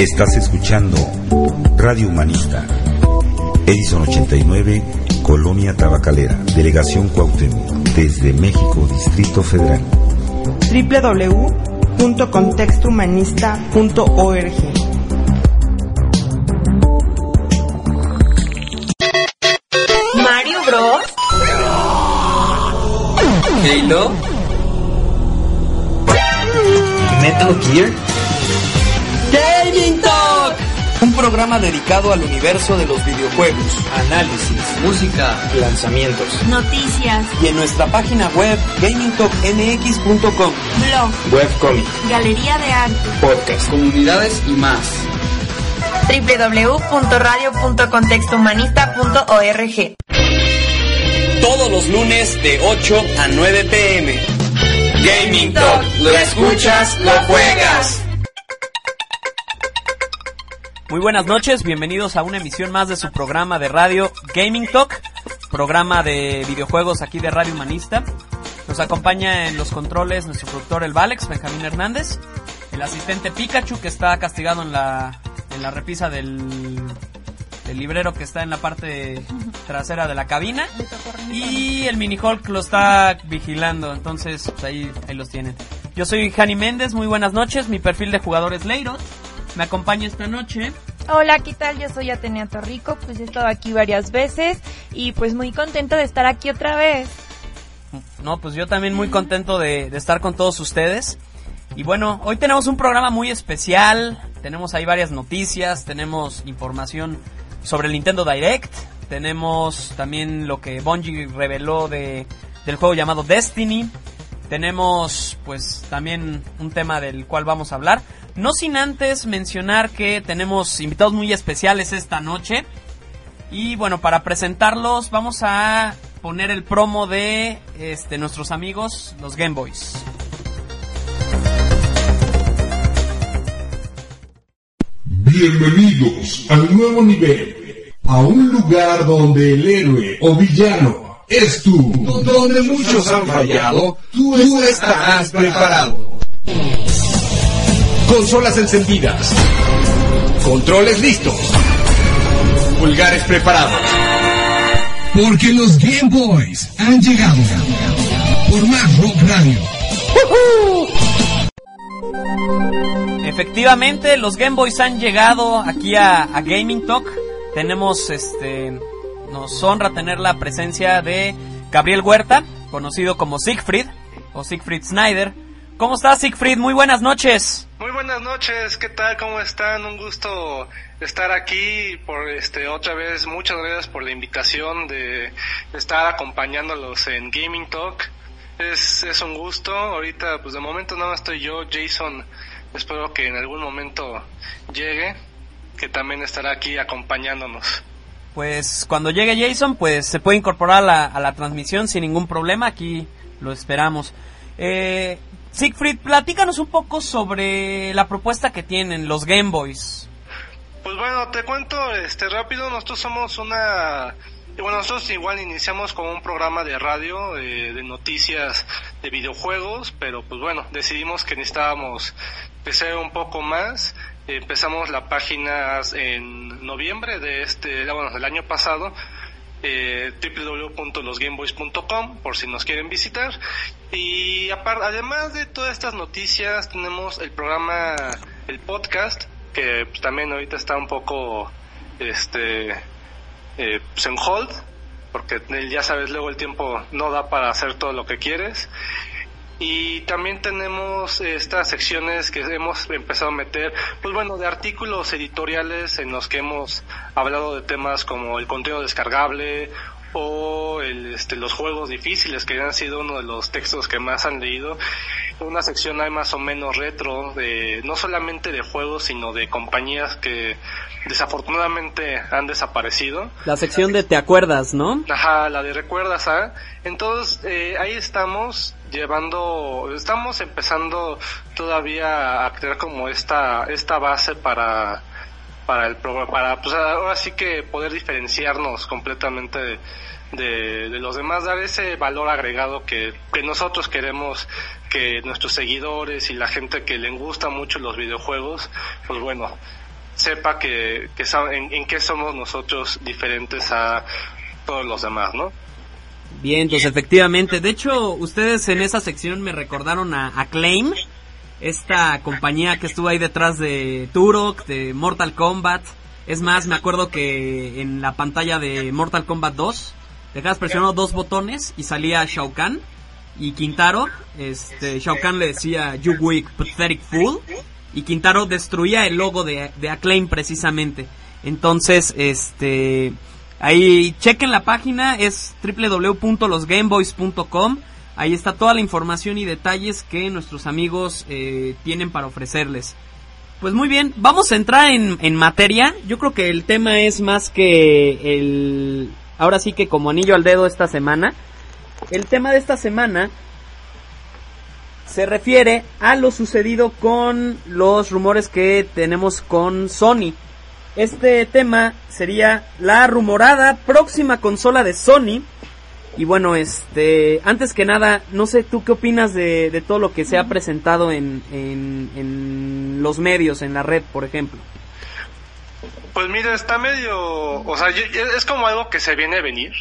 Estás escuchando Radio Humanista. Edison 89, Colonia Tabacalera, Delegación Cuauhtémoc, desde México, Distrito Federal. www.contextohumanista.org Mario Bros. Halo. Metal Gear. Programa dedicado al universo de los videojuegos, análisis, música, lanzamientos. Noticias. Y en nuestra página web gamingtalknx.com, Blog. webcomic, Galería de arte. podcast, comunidades y más. www.radio.contextohumanista.org Todos los lunes de 8 a 9 pm. Gaming Talk, lo escuchas, lo juegas. Muy buenas noches, bienvenidos a una emisión más de su programa de radio Gaming Talk, programa de videojuegos aquí de Radio Humanista. Nos acompaña en los controles nuestro productor el Valex, Benjamín Hernández, el asistente Pikachu que está castigado en la, en la repisa del, del librero que está en la parte trasera de la cabina y el mini Hulk lo está vigilando, entonces pues, ahí, ahí los tienen. Yo soy Jani Méndez, muy buenas noches, mi perfil de jugador es Leirot. Me acompaña esta noche Hola, ¿qué tal? Yo soy Atenea Torrico, pues he estado aquí varias veces y pues muy contento de estar aquí otra vez. No, pues yo también muy contento de, de, estar con todos ustedes. Y bueno, hoy tenemos un programa muy especial. Tenemos ahí varias noticias, tenemos información sobre el Nintendo Direct, tenemos también lo que Bungie reveló de, del juego llamado Destiny. Tenemos pues también un tema del cual vamos a hablar. No sin antes mencionar que tenemos invitados muy especiales esta noche. Y bueno, para presentarlos vamos a poner el promo de este, nuestros amigos, los Game Boys. Bienvenidos al nuevo nivel, a un lugar donde el héroe o villano es tú, donde muchos han fallado, tú, tú estarás preparado. Consolas encendidas, controles listos, pulgares preparados. Porque los Game Boys han llegado por más Rock Radio. Efectivamente, los Game Boys han llegado aquí a, a, Gaming Talk. Tenemos, este, nos honra tener la presencia de Gabriel Huerta, conocido como Siegfried o Siegfried Snyder. ¿Cómo estás, Siegfried? Muy buenas noches. Muy buenas noches, ¿qué tal? ¿Cómo están? Un gusto estar aquí por este otra vez. Muchas gracias por la invitación de estar acompañándolos en Gaming Talk. Es, es un gusto. Ahorita, pues de momento nada más estoy yo, Jason. Espero que en algún momento llegue, que también estará aquí acompañándonos. Pues cuando llegue Jason, pues se puede incorporar a la, a la transmisión sin ningún problema. Aquí lo esperamos. Eh, Siegfried, platícanos un poco sobre la propuesta que tienen los Game Boys. Pues bueno, te cuento este rápido, nosotros somos una bueno, nosotros igual iniciamos con un programa de radio eh, de noticias de videojuegos, pero pues bueno, decidimos que necesitábamos crecer un poco más. Empezamos la página en noviembre de este, bueno, del año pasado eh, www.losgameboys.com por si nos quieren visitar. Y además de todas estas noticias tenemos el programa el podcast que pues, también ahorita está un poco este eh, pues en hold porque ya sabes luego el tiempo no da para hacer todo lo que quieres y también tenemos estas secciones que hemos empezado a meter, pues bueno, de artículos editoriales en los que hemos hablado de temas como el contenido descargable o el, este, los juegos difíciles que han sido uno de los textos que más han leído una sección hay más o menos retro, de no solamente de juegos, sino de compañías que desafortunadamente han desaparecido. La sección de te acuerdas, ¿no? Ajá, la de recuerdas, ¿ah? Entonces, eh, ahí estamos llevando, estamos empezando todavía a crear como esta, esta base para, para el para, pues ahora sí que poder diferenciarnos completamente de, de, de, los demás, dar ese valor agregado que, que nosotros queremos que nuestros seguidores y la gente que le gusta mucho los videojuegos, pues bueno, sepa que, que en, en qué somos nosotros diferentes a todos los demás, ¿no? Bien, pues efectivamente. De hecho, ustedes en esa sección me recordaron a Acclaim, esta compañía que estuvo ahí detrás de Turok, de Mortal Kombat. Es más, me acuerdo que en la pantalla de Mortal Kombat 2 dejabas presionando dos botones y salía Shao Kahn y Quintaro. Este, Shao Kahn le decía You weak pathetic fool y Quintaro destruía el logo de, de Acclaim precisamente. Entonces, este, ahí chequen la página, es www.losgameboys.com. Ahí está toda la información y detalles que nuestros amigos eh, tienen para ofrecerles. Pues muy bien, vamos a entrar en, en materia. Yo creo que el tema es más que el... Ahora sí que como anillo al dedo esta semana. El tema de esta semana se refiere a lo sucedido con los rumores que tenemos con Sony. Este tema sería la rumorada próxima consola de Sony. Y bueno, este, antes que nada, no sé tú qué opinas de, de todo lo que se ha presentado en, en, en, los medios, en la red, por ejemplo. Pues mira, está medio, o sea, es como algo que se viene a venir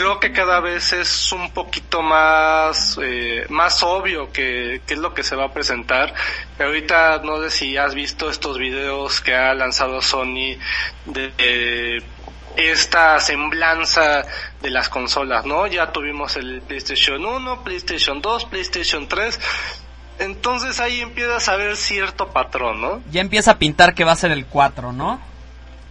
creo que cada vez es un poquito más eh, más obvio que, que, es lo que se va a presentar. Ahorita no sé si has visto estos videos que ha lanzado Sony de eh, esta semblanza de las consolas, ¿no? Ya tuvimos el PlayStation 1, PlayStation 2, PlayStation 3. Entonces ahí empiezas a ver cierto patrón, ¿no? Ya empieza a pintar que va a ser el 4, ¿no?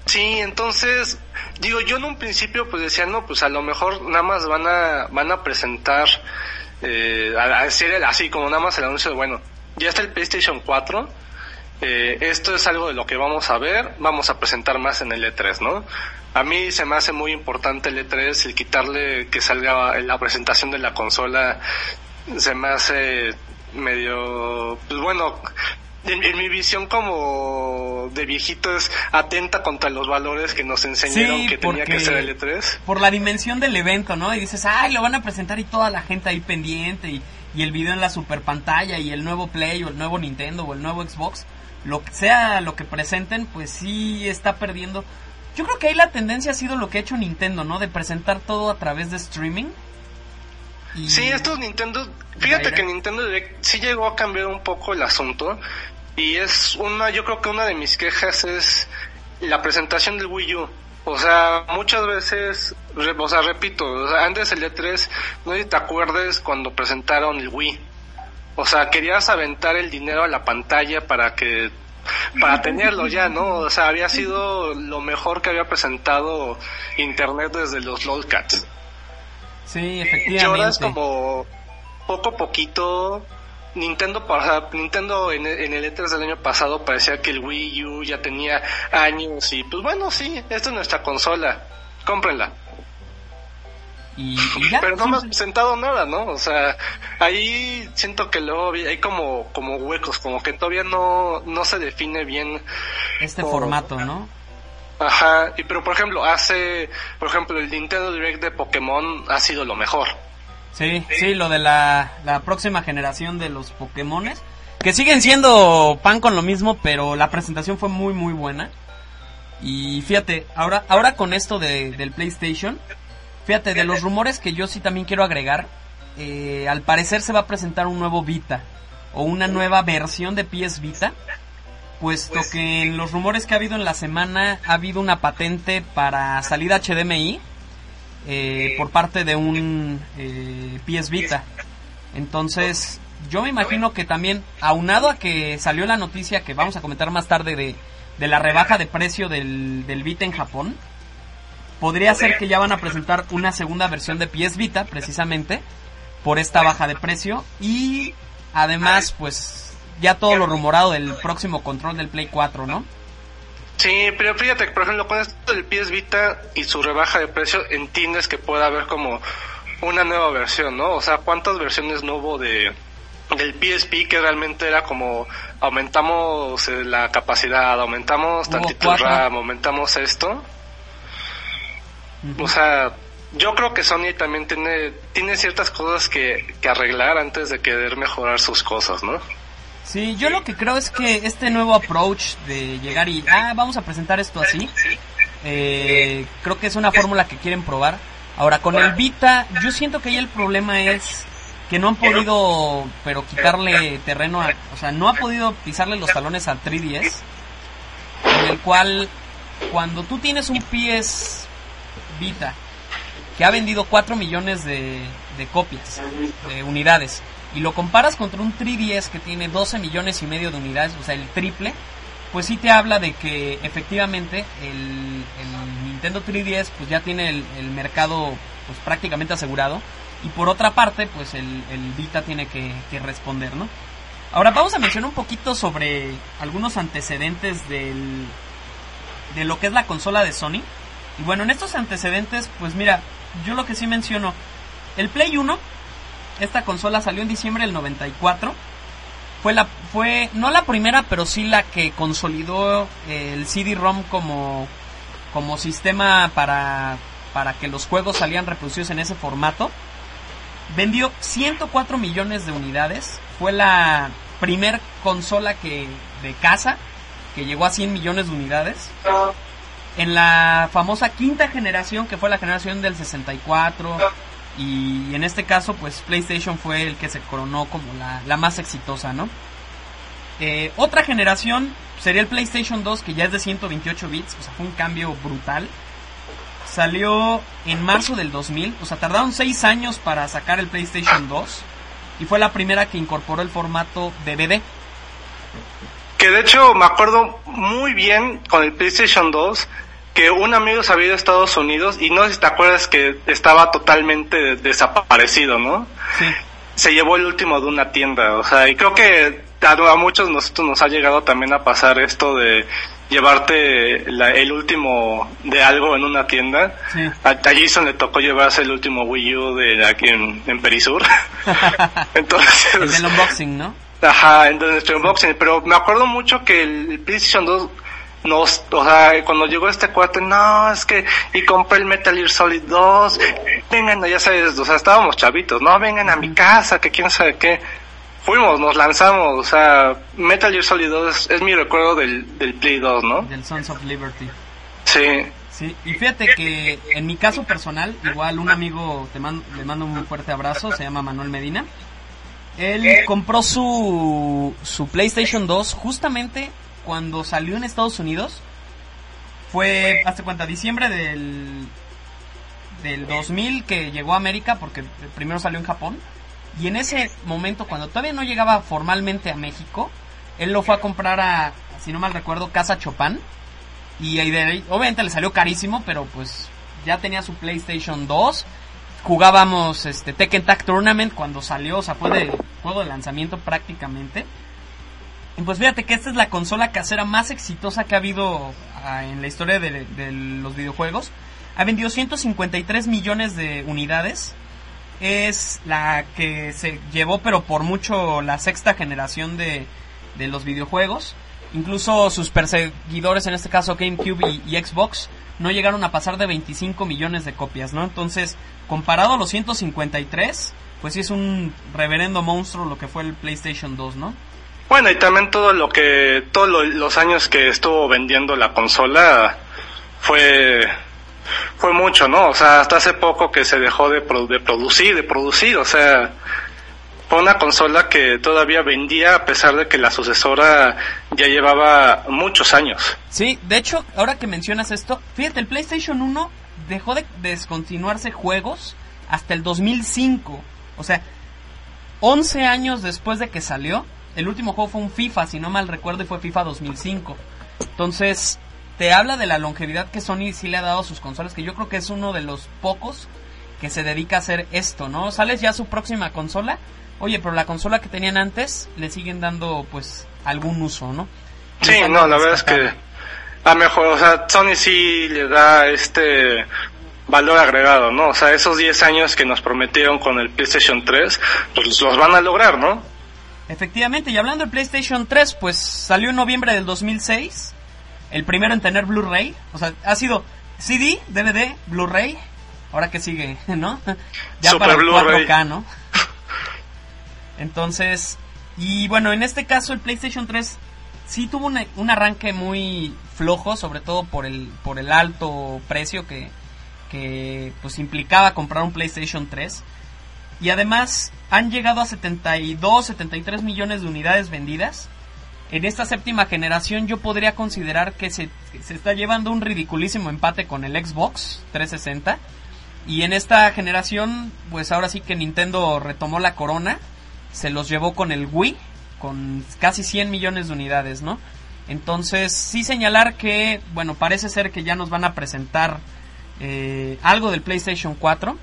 Sí, entonces, digo, yo en un principio pues decía, no, pues a lo mejor nada más van a, van a presentar, eh, a, decir así como nada más el anuncio de, bueno, ya está el PlayStation 4, eh, esto es algo de lo que vamos a ver, vamos a presentar más en el E3, ¿no? A mí se me hace muy importante el E3, el quitarle que salga la presentación de la consola, se me hace medio, pues bueno, en, en, mi visión como de viejito es atenta contra los valores que nos enseñaron que tenía que ser el E3. Por la dimensión del evento, ¿no? Y dices, ay, lo van a presentar y toda la gente ahí pendiente y, y el video en la super pantalla y el nuevo Play o el nuevo Nintendo o el nuevo Xbox. Lo que sea lo que presenten, pues sí está perdiendo. Yo creo que ahí la tendencia ha sido lo que ha hecho Nintendo, ¿no? De presentar todo a través de streaming. Y... Sí, estos Nintendo, fíjate que Nintendo Direct sí llegó a cambiar un poco el asunto y es una, yo creo que una de mis quejas es la presentación del Wii U. O sea, muchas veces, o sea, repito, o sea, antes el E3, no sé si te acuerdes cuando presentaron el Wii. O sea, querías aventar el dinero a la pantalla para que para tenerlo ya, ¿no? O sea, había sido lo mejor que había presentado Internet desde los LOLcats. Sí, efectivamente. Y ahora es como poco a poquito. Nintendo, Nintendo en, en el E3 del año pasado parecía que el Wii U ya tenía años y pues bueno, sí, esta es nuestra consola, cómprenla. Y, y ya, Pero no me has presentado nada, ¿no? O sea, ahí siento que luego hay como, como huecos, como que todavía no, no se define bien. Este formato, ¿no? Ajá, y pero por ejemplo, hace, por ejemplo, el Nintendo Direct de Pokémon ha sido lo mejor. Sí, sí, lo de la, la próxima generación de los Pokémones, que siguen siendo pan con lo mismo, pero la presentación fue muy, muy buena. Y fíjate, ahora, ahora con esto de, del PlayStation, fíjate, de los rumores que yo sí también quiero agregar, eh, al parecer se va a presentar un nuevo Vita, o una nueva versión de PS Vita, puesto que en los rumores que ha habido en la semana ha habido una patente para salida HDMI eh, por parte de un eh, PS Vita. Entonces, yo me imagino que también, aunado a que salió la noticia que vamos a comentar más tarde de, de la rebaja de precio del, del Vita en Japón, podría ser que ya van a presentar una segunda versión de PS Vita, precisamente, por esta baja de precio. Y Además, pues ya todo lo rumorado del próximo control del Play 4, ¿no? Sí, pero fíjate, por ejemplo, con esto del PS Vita y su rebaja de precio, entiendes que puede haber como una nueva versión, ¿no? O sea, ¿cuántas versiones no hubo de del PSP que realmente era como aumentamos eh, la capacidad, aumentamos tantito el. RAM, aumentamos esto? O sea, yo creo que Sony también tiene, tiene ciertas cosas que, que arreglar antes de querer mejorar sus cosas, ¿no? Sí, yo lo que creo es que este nuevo approach de llegar y, ah, vamos a presentar esto así, eh, creo que es una fórmula que quieren probar. Ahora, con el Vita, yo siento que ahí el problema es que no han podido, pero quitarle terreno, a, o sea, no ha podido pisarle los talones al 3DS, en el cual, cuando tú tienes un PS Vita que ha vendido 4 millones de, de copias, de unidades, y lo comparas contra un 3DS que tiene 12 millones y medio de unidades, o sea, el triple, pues sí te habla de que efectivamente el, el Nintendo 3DS pues ya tiene el, el mercado pues prácticamente asegurado y por otra parte pues el, el Vita tiene que, que responder, ¿no? Ahora vamos a mencionar un poquito sobre algunos antecedentes del, de lo que es la consola de Sony. Y bueno, en estos antecedentes, pues mira, yo lo que sí menciono, el Play 1, esta consola salió en diciembre del 94. Fue la, fue, no la primera, pero sí la que consolidó el CD-ROM como, como sistema para, para que los juegos salían reproducidos en ese formato. Vendió 104 millones de unidades. Fue la primer consola que, de casa que llegó a 100 millones de unidades en la famosa quinta generación, que fue la generación del 64, y en este caso, pues PlayStation fue el que se coronó como la, la más exitosa, ¿no? Eh, otra generación sería el PlayStation 2, que ya es de 128 bits, o sea, fue un cambio brutal. Salió en marzo del 2000, o sea, tardaron 6 años para sacar el PlayStation 2, y fue la primera que incorporó el formato DVD. Que de hecho me acuerdo muy bien con el PlayStation 2 que un amigo se había ido a Estados Unidos y no sé si te acuerdas que estaba totalmente desaparecido, ¿no? Sí. Se llevó el último de una tienda, o sea, y creo que a, a muchos de nosotros nos ha llegado también a pasar esto de llevarte la- el último de algo en una tienda. Sí. A, a Jason le tocó llevarse el último Wii U de aquí en, en Perisur. Entonces, el del unboxing, ¿no? Ajá, en nuestro unboxing, pero me acuerdo mucho que el PlayStation 2 nos, o sea, cuando llegó este cuate, no, es que, y compré el Metal Gear Solid 2, vengan, ya sabes, o sea, estábamos chavitos, no, vengan a mi casa, que quién sabe qué. Fuimos, nos lanzamos, o sea, Metal Gear Solid 2 es, es mi recuerdo del, del Play 2, ¿no? Del Sons of Liberty. Sí, Sí, y fíjate que en mi caso personal, igual un amigo, te man- le mando un fuerte abrazo, se llama Manuel Medina. Él compró su, su PlayStation 2 justamente cuando salió en Estados Unidos. Fue, hazte cuenta, diciembre del, del 2000 que llegó a América, porque primero salió en Japón. Y en ese momento, cuando todavía no llegaba formalmente a México, él lo fue a comprar a, si no mal recuerdo, Casa Chopin. Y ahí de ahí, obviamente le salió carísimo, pero pues ya tenía su PlayStation 2. Jugábamos este Tekken Tag Tournament cuando salió, o sea, fue de juego de lanzamiento prácticamente. Y pues fíjate que esta es la consola casera más exitosa que ha habido ah, en la historia de, los videojuegos. Ha vendido 153 millones de unidades. Es la que se llevó, pero por mucho, la sexta generación de, de los videojuegos. Incluso sus perseguidores, en este caso GameCube y, y Xbox, no llegaron a pasar de 25 millones de copias, ¿no? Entonces, comparado a los 153, pues sí es un reverendo monstruo lo que fue el PlayStation 2, ¿no? Bueno, y también todo lo que, todos lo- los años que estuvo vendiendo la consola fue, fue mucho, ¿no? O sea, hasta hace poco que se dejó de, pro- de producir, de producir, o sea, fue una consola que todavía vendía a pesar de que la sucesora ya llevaba muchos años. Sí, de hecho, ahora que mencionas esto, fíjate, el PlayStation 1 dejó de descontinuarse juegos hasta el 2005. O sea, 11 años después de que salió, el último juego fue un FIFA, si no mal recuerdo, y fue FIFA 2005. Entonces, te habla de la longevidad que Sony sí le ha dado a sus consolas, que yo creo que es uno de los pocos que se dedica a hacer esto, ¿no? Sales ya su próxima consola, oye, pero la consola que tenían antes le siguen dando pues algún uso, ¿no? Sí, no, la verdad es que a mejor, o sea, Sony sí le da este valor agregado, ¿no? O sea, esos 10 años que nos prometieron con el PlayStation 3, pues los van a lograr, ¿no? Efectivamente, y hablando del PlayStation 3, pues salió en noviembre del 2006, el primero en tener Blu-ray, o sea, ha sido CD, DVD, Blu-ray, ahora que sigue, ¿no? Ya Super para el Blu-ray. 4K, ¿no? Entonces, y bueno, en este caso el PlayStation 3 sí tuvo una- un arranque muy flojo, sobre todo por el, por el alto precio que, que pues implicaba comprar un PlayStation 3. Y además han llegado a 72, 73 millones de unidades vendidas. En esta séptima generación yo podría considerar que se, se está llevando un ridiculísimo empate con el Xbox 360. Y en esta generación, pues ahora sí que Nintendo retomó la corona. Se los llevó con el Wii, con casi 100 millones de unidades, ¿no? Entonces, sí señalar que, bueno, parece ser que ya nos van a presentar eh, algo del PlayStation 4.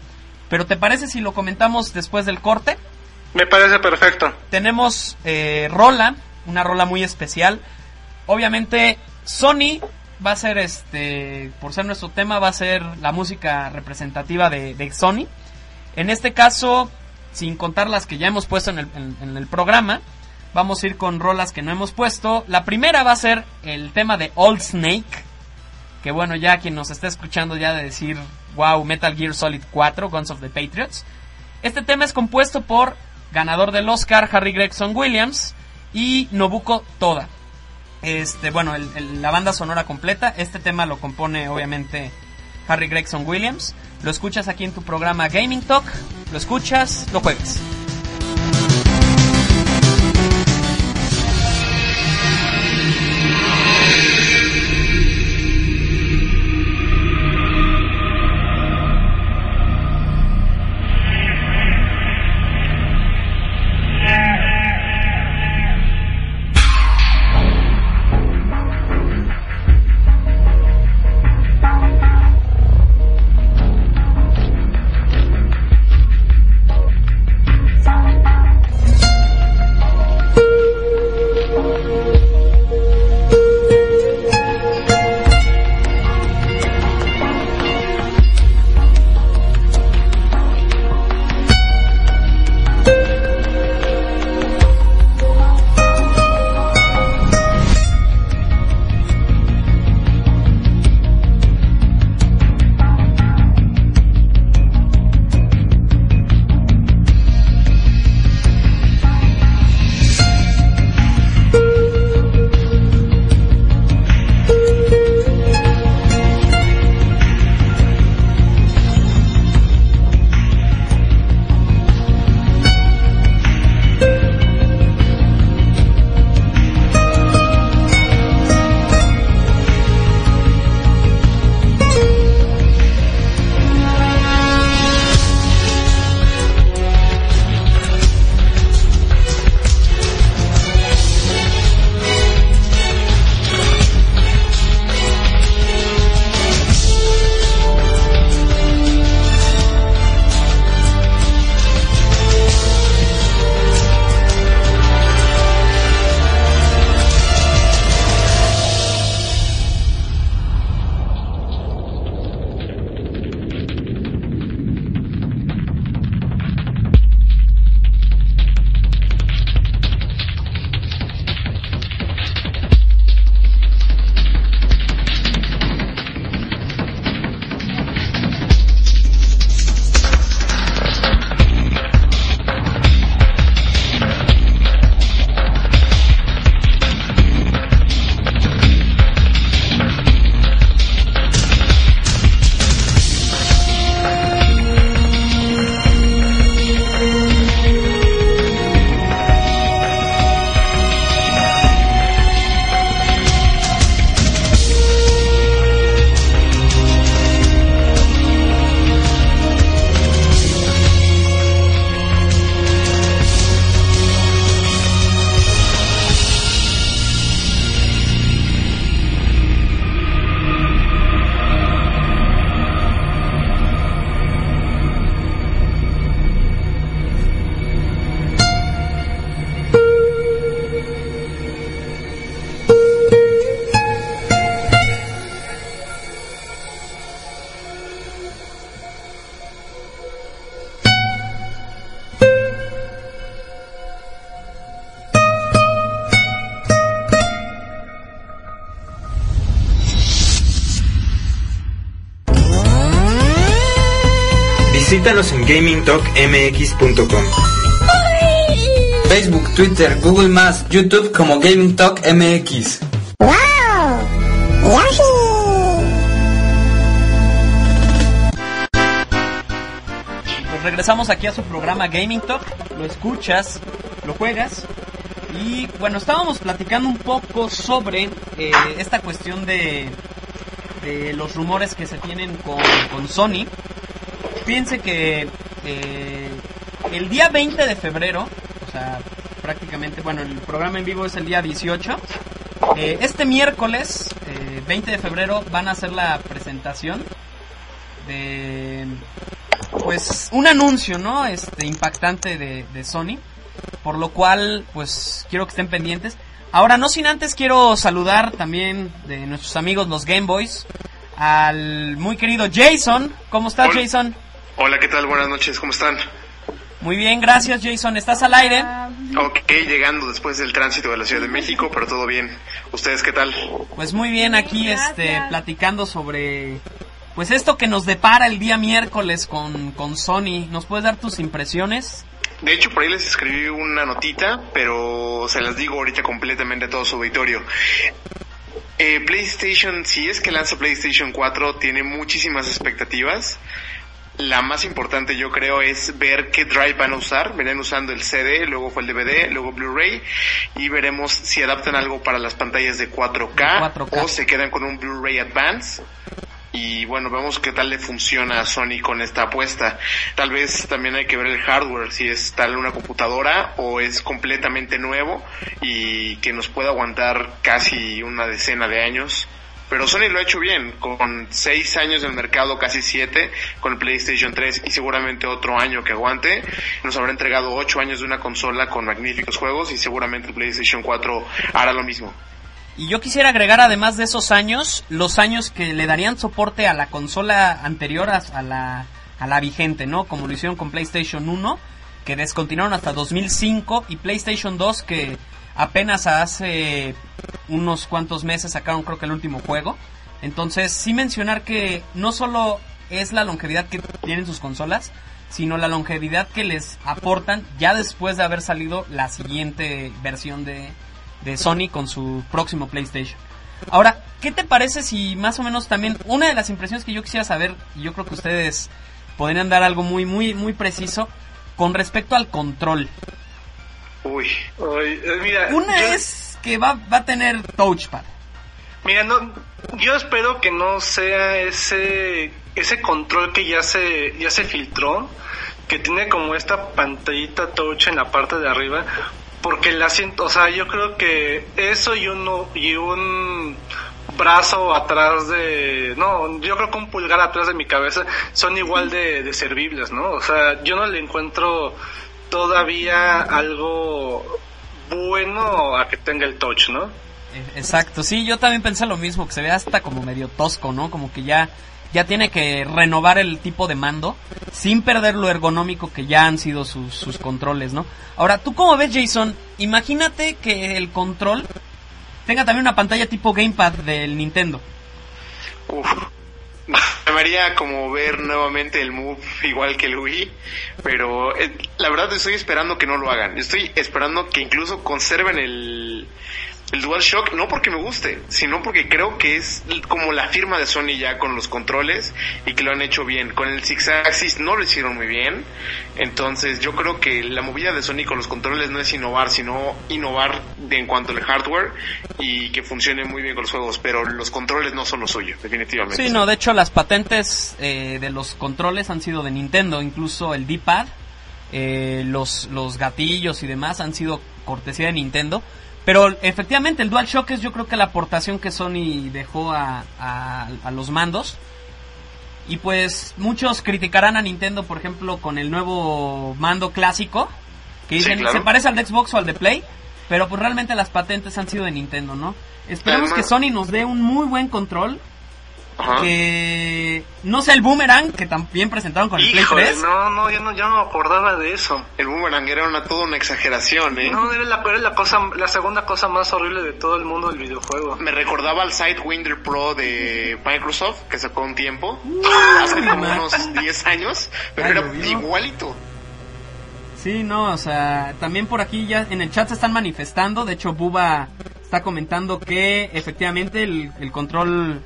Pero ¿te parece si lo comentamos después del corte? Me parece perfecto. Tenemos eh, rola, una rola muy especial. Obviamente, Sony va a ser, este, por ser nuestro tema, va a ser la música representativa de, de Sony. En este caso, sin contar las que ya hemos puesto en el, en- en el programa, vamos a ir con rolas que no hemos puesto. La primera va a ser el tema de Old Snake, que bueno, ya quien nos está escuchando ya de decir, wow, Metal Gear Solid 4, Guns of the Patriots. Este tema es compuesto por ganador del Oscar, Harry Gregson Williams, y Nobuko Toda. Este, bueno, la banda sonora completa. Este tema lo compone obviamente Harry Gregson Williams. Lo escuchas aquí en tu programa Gaming Talk. Lo escuchas, lo juegas. Visítanos en gamingtalkmx.com. Facebook, Twitter, Google YouTube como Gaming Talk MX. Pues regresamos aquí a su programa Gaming Talk. Lo escuchas, lo juegas. Y bueno, estábamos platicando un poco sobre eh, esta cuestión de, de los rumores que se tienen con, con Sony. Fíjense que eh, el día 20 de febrero, o sea, prácticamente, bueno, el programa en vivo es el día 18. Eh, este miércoles, 20 de febrero, van a hacer la presentación de, pues, un anuncio, ¿no? Este, impactante de, de Sony. Por lo cual, pues, quiero que estén pendientes. Ahora, no sin antes, quiero saludar también de nuestros amigos los Game Boys al muy querido Jason. ¿Cómo estás, Jason? Hola, ¿qué tal? Buenas noches, ¿cómo están? Muy bien, gracias, Jason. ¿Estás al aire? Ok, llegando después del tránsito de la Ciudad de México, pero todo bien. ¿Ustedes qué tal? Pues muy bien, aquí este platicando sobre pues esto que nos depara el día miércoles con, con Sony. ¿Nos puedes dar tus impresiones? De hecho, por ahí les escribí una notita, pero se las digo ahorita completamente a todo su auditorio. Eh, PlayStation, si es que lanza PlayStation 4, tiene muchísimas expectativas. La más importante yo creo es ver qué drive van a usar. Venían usando el CD, luego fue el DVD, luego Blu-ray y veremos si adaptan algo para las pantallas de 4K, 4K. o se quedan con un Blu-ray Advance y bueno, vemos qué tal le funciona a Sony con esta apuesta. Tal vez también hay que ver el hardware, si es tal una computadora o es completamente nuevo y que nos pueda aguantar casi una decena de años. Pero Sony lo ha hecho bien, con seis años en el mercado, casi siete, con el PlayStation 3 y seguramente otro año que aguante. Nos habrá entregado ocho años de una consola con magníficos juegos y seguramente el PlayStation 4 hará lo mismo. Y yo quisiera agregar además de esos años, los años que le darían soporte a la consola anterior a la, a la vigente, ¿no? Como lo hicieron con PlayStation 1, que descontinuaron hasta 2005, y PlayStation 2, que apenas hace unos cuantos meses sacaron creo que el último juego. Entonces, sí mencionar que no solo es la longevidad que tienen sus consolas, sino la longevidad que les aportan ya después de haber salido la siguiente versión de, de Sony con su próximo PlayStation. Ahora, ¿qué te parece si más o menos también una de las impresiones que yo quisiera saber, y yo creo que ustedes podrían dar algo muy, muy, muy preciso con respecto al control? Uy, eh, mira. Una es que va, va a tener touchpad. Mira, no, yo espero que no sea ese ese control que ya se ya se filtró, que tiene como esta pantallita touch en la parte de arriba, porque el asiento, o sea, yo creo que eso y uno y un brazo atrás de, no, yo creo que un pulgar atrás de mi cabeza son igual de, de servibles, ¿no? O sea, yo no le encuentro todavía algo bueno a que tenga el touch, ¿no? Exacto, sí, yo también pensé lo mismo, que se ve hasta como medio tosco, ¿no? Como que ya ya tiene que renovar el tipo de mando sin perder lo ergonómico que ya han sido sus, sus controles, ¿no? Ahora, ¿tú cómo ves, Jason? Imagínate que el control tenga también una pantalla tipo gamepad del Nintendo. Uf. Me haría como ver nuevamente el Move igual que el pero eh, la verdad estoy esperando que no lo hagan. Estoy esperando que incluso conserven el, el DualShock no porque me guste, sino porque creo que es como la firma de Sony ya con los controles y que lo han hecho bien. Con el Six Axis no lo hicieron muy bien, entonces yo creo que la movida de Sony con los controles no es innovar, sino innovar en cuanto al hardware y que funcione muy bien con los juegos, pero los controles no son lo suyo, definitivamente. Sí, no, de hecho las patentes eh, de los controles han sido de Nintendo, incluso el D-pad, eh, los, los gatillos y demás han sido cortesía de Nintendo. Pero efectivamente el DualShock es yo creo que la aportación que Sony dejó a, a, los mandos. Y pues muchos criticarán a Nintendo, por ejemplo, con el nuevo mando clásico. Que dicen, se parece al de Xbox o al de Play. Pero pues realmente las patentes han sido de Nintendo, ¿no? Esperemos que Sony nos dé un muy buen control. Ajá. que no sea el boomerang que también presentaron con el Play Híjole, 3. no, no, ya no, ya no me acordaba de eso. El boomerang era una, toda una exageración, ¿eh? No, era la, era la cosa, la segunda cosa más horrible de todo el mundo del videojuego. Me recordaba al Sidewinder Pro de Microsoft, que sacó un tiempo, hace como unos 10 años, pero Ay, era igualito. Sí, no, o sea, también por aquí ya en el chat se están manifestando. De hecho, Buba está comentando que efectivamente el, el control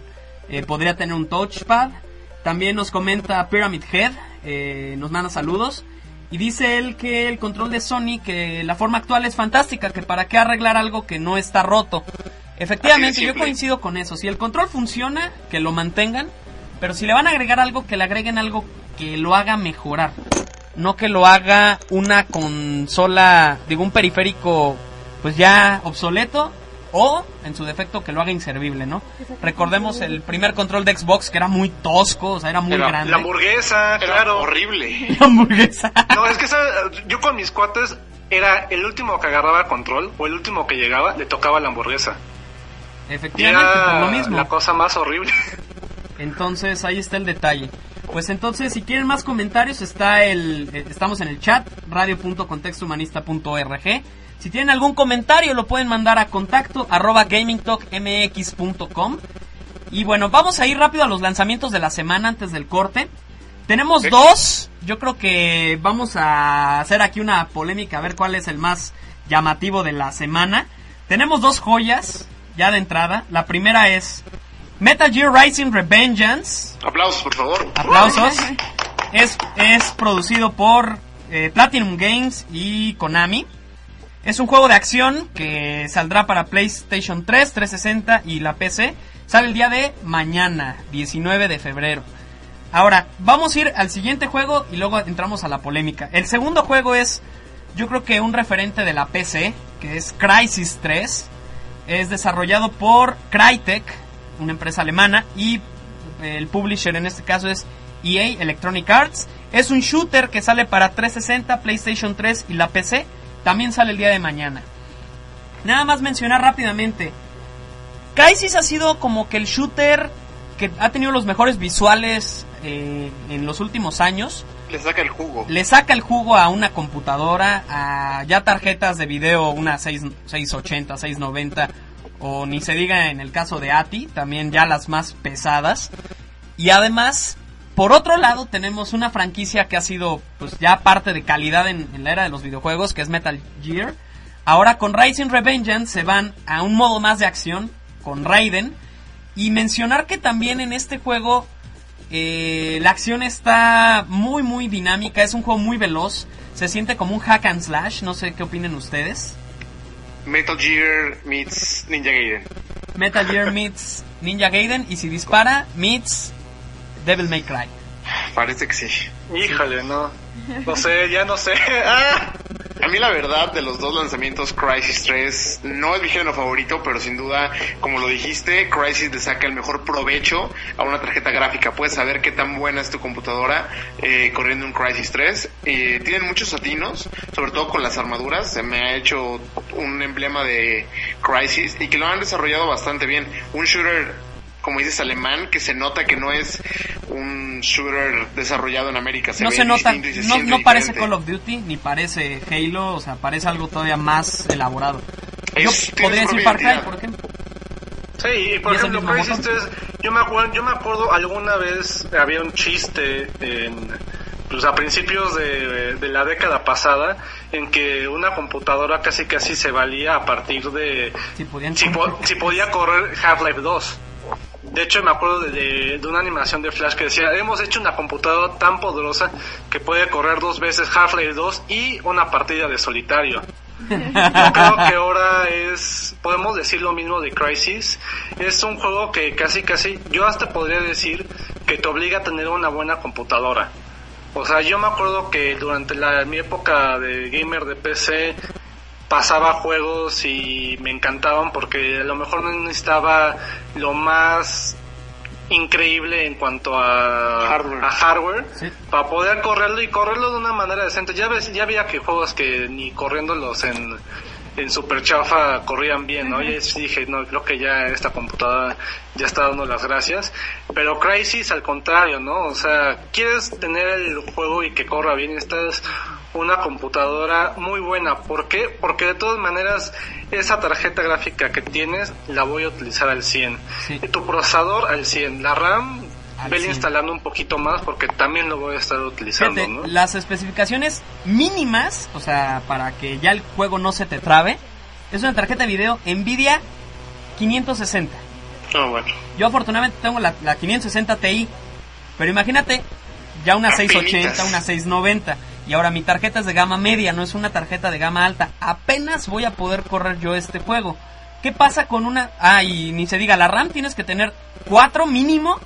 eh, podría tener un touchpad. También nos comenta Pyramid Head, eh, nos manda saludos. Y dice él que el control de Sony, que la forma actual es fantástica, que para qué arreglar algo que no está roto. Efectivamente, yo coincido con eso. Si el control funciona, que lo mantengan. Pero si le van a agregar algo, que le agreguen algo que lo haga mejorar. No que lo haga una consola, digo, un periférico, pues ya obsoleto. O, en su defecto, que lo haga inservible, ¿no? Recordemos el primer control de Xbox, que era muy tosco, o sea, era muy Era grande. La hamburguesa, Era claro. horrible. La hamburguesa. No, es que ¿sabes? yo con mis cuates era el último que agarraba control o el último que llegaba, le tocaba la hamburguesa. Efectivamente, por era lo mismo. la cosa más horrible. Entonces ahí está el detalle. Pues entonces si quieren más comentarios está el eh, estamos en el chat radio.contextohumanista.org. Si tienen algún comentario lo pueden mandar a contacto arroba gamingtalkmx.com. Y bueno, vamos a ir rápido a los lanzamientos de la semana antes del corte. Tenemos dos. Yo creo que vamos a hacer aquí una polémica a ver cuál es el más llamativo de la semana. Tenemos dos joyas ya de entrada. La primera es Metal Gear Rising Revengeance. Aplausos, por favor. Aplausos. Es, es producido por eh, Platinum Games y Konami. Es un juego de acción que saldrá para PlayStation 3, 360 y la PC. Sale el día de mañana, 19 de febrero. Ahora, vamos a ir al siguiente juego y luego entramos a la polémica. El segundo juego es, yo creo que un referente de la PC, que es Crisis 3. Es desarrollado por Crytek, una empresa alemana, y el publisher en este caso es EA Electronic Arts. Es un shooter que sale para 360, PlayStation 3 y la PC. También sale el día de mañana. Nada más mencionar rápidamente. Crysis ha sido como que el shooter que ha tenido los mejores visuales eh, en los últimos años. Le saca el jugo. Le saca el jugo a una computadora, a ya tarjetas de video, una 6, 680, 690, o ni se diga en el caso de ATI, también ya las más pesadas. Y además, por otro lado, tenemos una franquicia que ha sido pues ya parte de calidad en, en la era de los videojuegos, que es Metal Gear. Ahora con Rising Revengeance se van a un modo más de acción, con Raiden. Y mencionar que también en este juego eh, la acción está muy muy dinámica, es un juego muy veloz, se siente como un hack and slash, no sé qué opinen ustedes. Metal Gear meets Ninja Gaiden. Metal Gear meets Ninja Gaiden y si dispara meets Devil May Cry. Parece que sí. Híjole, no. No sé, ya no sé. ¡Ah! A mí la verdad de los dos lanzamientos Crisis 3 no es mi género favorito, pero sin duda, como lo dijiste, Crisis le saca el mejor provecho a una tarjeta gráfica. Puedes saber qué tan buena es tu computadora eh, corriendo un Crisis 3. Eh, tienen muchos atinos, sobre todo con las armaduras. Se me ha hecho un emblema de Crisis y que lo han desarrollado bastante bien. Un shooter como dices, alemán, que se nota que no es un shooter desarrollado en América. Se no ve se nota, y se no, no parece diferente. Call of Duty ni parece Halo, o sea, parece algo todavía más elaborado. Es- Yo podría decir Far Cry, por ejemplo. Sí, y por ¿Y ejemplo? 3, yo me acuerdo, yo me acuerdo alguna vez había un chiste en pues a principios de, de la década pasada en que una computadora casi casi se valía a partir de Si podían si, po- si podía correr Half-Life 2. De hecho, me acuerdo de, de- de una animación de Flash que decía, hemos hecho una computadora tan poderosa que puede correr dos veces Half-Life 2 y una partida de solitario. Yo creo que ahora es, podemos decir lo mismo de Crisis. Es un juego que casi, casi, yo hasta podría decir que te obliga a tener una buena computadora. O sea, yo me acuerdo que durante la, mi época de gamer de PC pasaba juegos y me encantaban porque a lo mejor no necesitaba lo más increíble en cuanto a Hardware. a hardware Sí. para poder correrlo y correrlo de una manera decente. Ya ves, ya había que juegos que ni corriéndolos en en super chafa corrían bien, ¿no? Y dije, no, creo que ya esta computadora ya está dando las gracias. Pero Crisis al contrario, ¿no? O sea, quieres tener el juego y que corra bien, estás una computadora muy buena. ¿Por qué? Porque de todas maneras esa tarjeta gráfica que tienes la voy a utilizar al 100. Y tu procesador al 100. La RAM vele instalando un poquito más porque también lo voy a estar utilizando. ¿no? Las especificaciones mínimas, o sea, para que ya el juego no se te trabe, es una tarjeta de video Nvidia 560. Ah, bueno. Yo afortunadamente tengo la, la 560 Ti, pero imagínate ya una 680, una 690. Y ahora mi tarjeta es de gama media, no es una tarjeta de gama alta. Apenas voy a poder correr yo este juego. ¿Qué pasa con una... Ah, y ni se diga, la RAM tienes que tener 4 mínimo,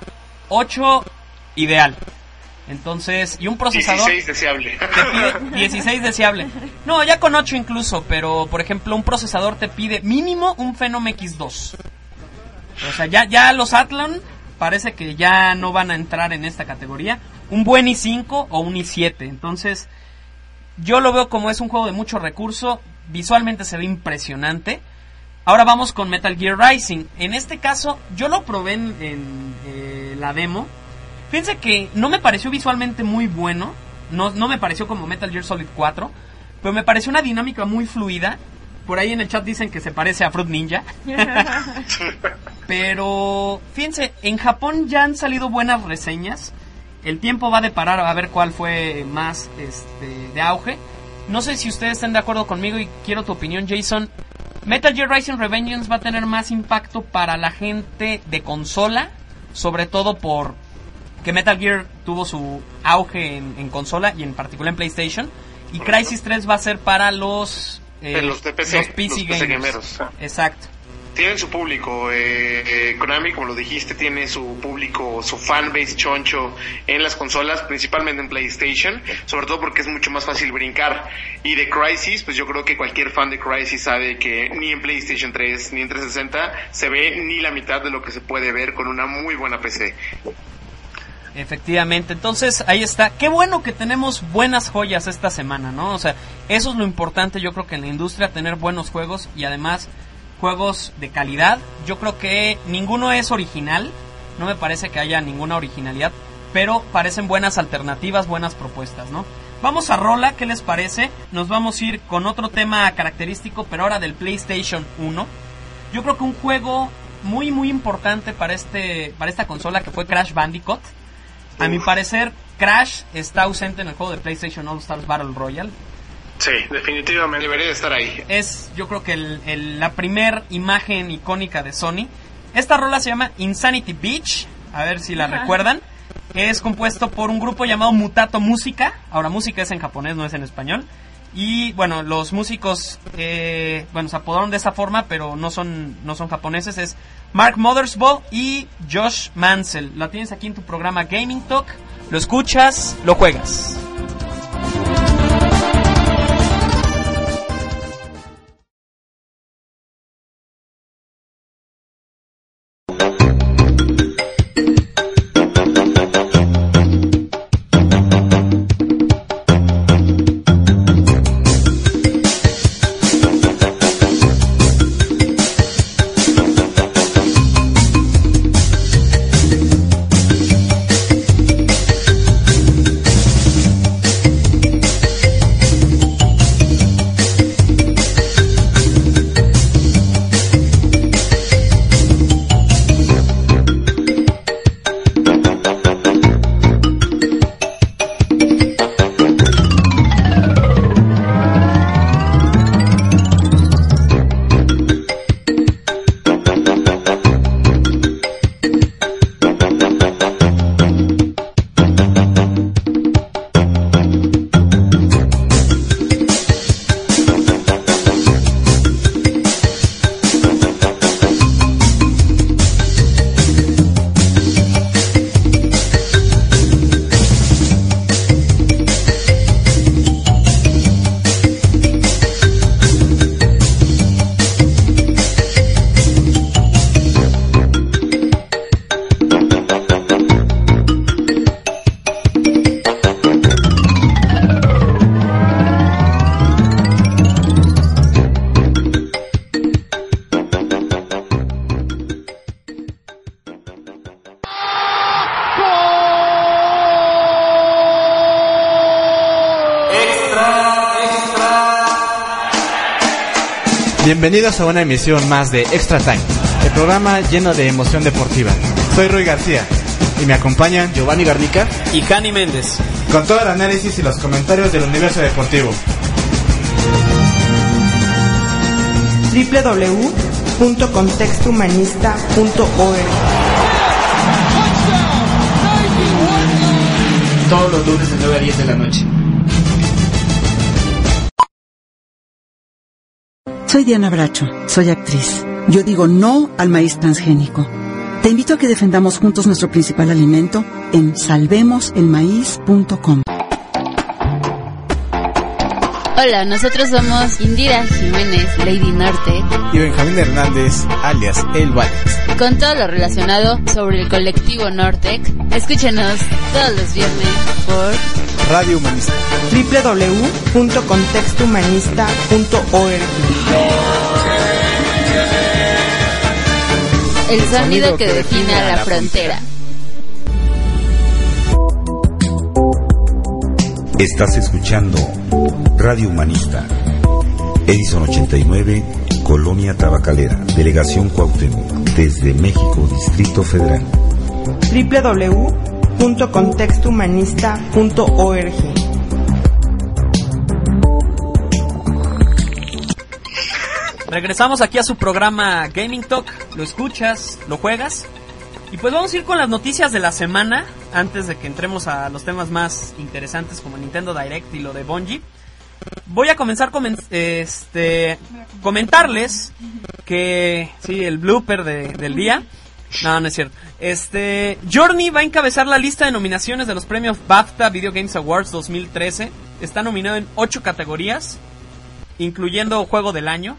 8 ideal. Entonces, y un procesador... 16 deseable. Te pide 16 deseable. No, ya con 8 incluso, pero por ejemplo un procesador te pide mínimo un Phenom X2. O sea, ya, ya los Athlon parece que ya no van a entrar en esta categoría. Un buen i5 o un i7. Entonces, yo lo veo como es un juego de mucho recurso. Visualmente se ve impresionante. Ahora vamos con Metal Gear Rising. En este caso, yo lo probé en, en, eh, la demo. Fíjense que no me pareció visualmente muy bueno. No, no me pareció como Metal Gear Solid 4. Pero me pareció una dinámica muy fluida. Por ahí en el chat dicen que se parece a Fruit Ninja. Pero fíjense, en Japón ya han salido buenas reseñas. El tiempo va a deparar a ver cuál fue más este, de auge. No sé si ustedes están de acuerdo conmigo y quiero tu opinión, Jason. Metal Gear Rising Revengeance va a tener más impacto para la gente de consola, sobre todo por que Metal Gear tuvo su auge en, en consola y en particular en PlayStation. Y Crisis 3 va a ser para los, eh, los, de PC, los PC, los gamers. PC gameros. Exacto tienen su público. Eh, eh, Konami, como lo dijiste, tiene su público, su fanbase choncho en las consolas, principalmente en PlayStation, sobre todo porque es mucho más fácil brincar. Y de Crisis, pues yo creo que cualquier fan de Crisis sabe que ni en PlayStation 3 ni en 360 se ve ni la mitad de lo que se puede ver con una muy buena PC. Efectivamente, entonces ahí está. Qué bueno que tenemos buenas joyas esta semana, ¿no? O sea, eso es lo importante yo creo que en la industria, tener buenos juegos y además juegos de calidad. Yo creo que ninguno es original, no me parece que haya ninguna originalidad, pero parecen buenas alternativas, buenas propuestas, ¿no? Vamos a Rola, ¿qué les parece? Nos vamos a ir con otro tema característico, pero ahora del PlayStation 1. Yo creo que un juego muy muy importante para este para esta consola que fue Crash Bandicoot. A mi parecer, Crash está ausente en el juego de PlayStation All Stars Battle Royale. Sí, definitivamente. Debería estar ahí. Es, yo creo que el, el, la primer imagen icónica de Sony. Esta rola se llama Insanity Beach. A ver si la recuerdan. Es compuesto por un grupo llamado Mutato Música. Ahora, música es en japonés, no es en español. Y bueno, los músicos, eh, bueno, se apodaron de esa forma, pero no son, no son japoneses. Es Mark Mothersbaugh y Josh Mansell. La tienes aquí en tu programa Gaming Talk. Lo escuchas, lo juegas. Bienvenidos a una emisión más de Extra Time, el programa lleno de emoción deportiva. Soy Rui García y me acompañan Giovanni Garnica y Cani Méndez. Con todo el análisis y los comentarios del universo deportivo. www.contextohumanista.org Todos los lunes de 9 a 10 de la noche. Soy Diana Bracho, soy actriz. Yo digo no al maíz transgénico. Te invito a que defendamos juntos nuestro principal alimento en salvemoselmaíz.com. Hola, nosotros somos Indira Jiménez, Lady Norte y Benjamín Hernández, alias El Valles. Con todo lo relacionado sobre el colectivo Nortec, escúchenos todos los viernes por Radio Humanista. www.contextohumanista.org El sonido que define a la frontera. Estás escuchando Radio Humanista. Edison 89, Colonia Tabacalera, Delegación Cuauhtémoc, desde México, Distrito Federal. www.contextohumanista.org Regresamos aquí a su programa Gaming Talk. Lo escuchas, lo juegas. Y pues vamos a ir con las noticias de la semana antes de que entremos a los temas más interesantes como Nintendo Direct y lo de Bungie. Voy a comenzar con este comentarles que sí, el blooper de, del día. No, no es cierto. Este Journey va a encabezar la lista de nominaciones de los premios BAFTA Video Games Awards 2013. Está nominado en 8 categorías, incluyendo juego del año.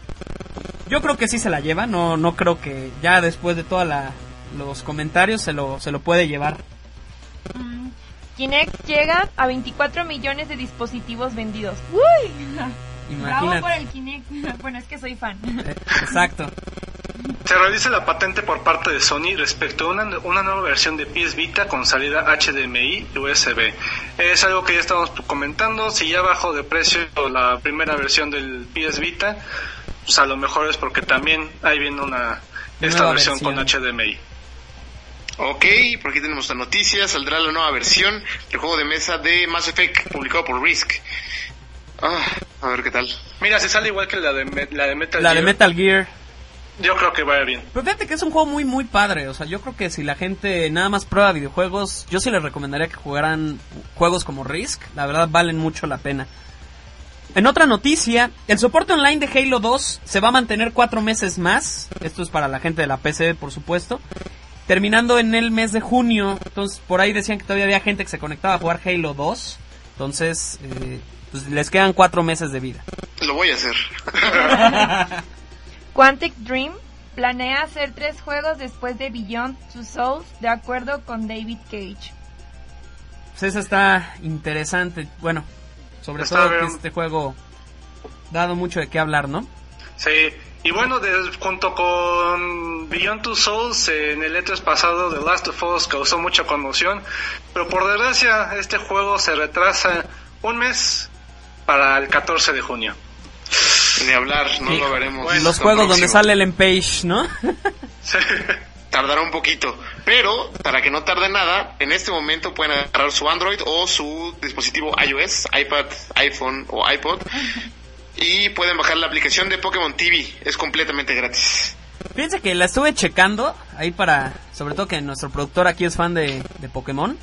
Yo creo que sí se la lleva, no no creo que ya después de toda la los comentarios se lo, se lo puede llevar. Mm, Kinect llega a 24 millones de dispositivos vendidos. ¡Uy! Imagínate. Bravo por el Kinect. Bueno, es que soy fan. Eh, exacto. Se realiza la patente por parte de Sony respecto a una, una nueva versión de PS Vita con salida HDMI y USB. Es algo que ya estamos comentando. Si ya bajó de precio la primera versión del PS Vita, pues a lo mejor es porque también ahí viene una esta Nueva versión, versión. con HDMI. Ok, por aquí tenemos la noticia. Saldrá la nueva versión del juego de mesa de Mass Effect, publicado por Risk. Ah, a ver qué tal. Mira, si sale igual que la de, Me- la de Metal La de Gear, Metal Gear. Yo creo que va bien. Pero fíjate que es un juego muy, muy padre. O sea, yo creo que si la gente nada más prueba videojuegos, yo sí les recomendaría que jugaran juegos como Risk. La verdad, valen mucho la pena. En otra noticia, el soporte online de Halo 2 se va a mantener cuatro meses más. Esto es para la gente de la PC, por supuesto. Terminando en el mes de junio. Entonces, por ahí decían que todavía había gente que se conectaba a jugar Halo 2. Entonces, eh, pues les quedan cuatro meses de vida. Lo voy a hacer. Quantic Dream planea hacer tres juegos después de Beyond Two Souls, de acuerdo con David Cage. Pues eso está interesante. Bueno, sobre Está todo que este juego dado mucho de qué hablar, ¿no? Sí, y bueno, de- junto con Beyond Two Souls, eh, en el E3 pasado, The Last of Us causó mucha conmoción, pero por desgracia, este juego se retrasa un mes para el 14 de junio. Ni hablar, no Sí. lo veremos. Los juegos donde sale el Page, ¿no? Tardará un poquito, pero para que no tarde nada, en este momento pueden agarrar su Android o su dispositivo iOS, iPad, iPhone o iPod y pueden bajar la aplicación de Pokémon TV, es completamente gratis. Fíjense que la estuve checando ahí para, sobre todo que nuestro productor aquí es fan de, de Pokémon.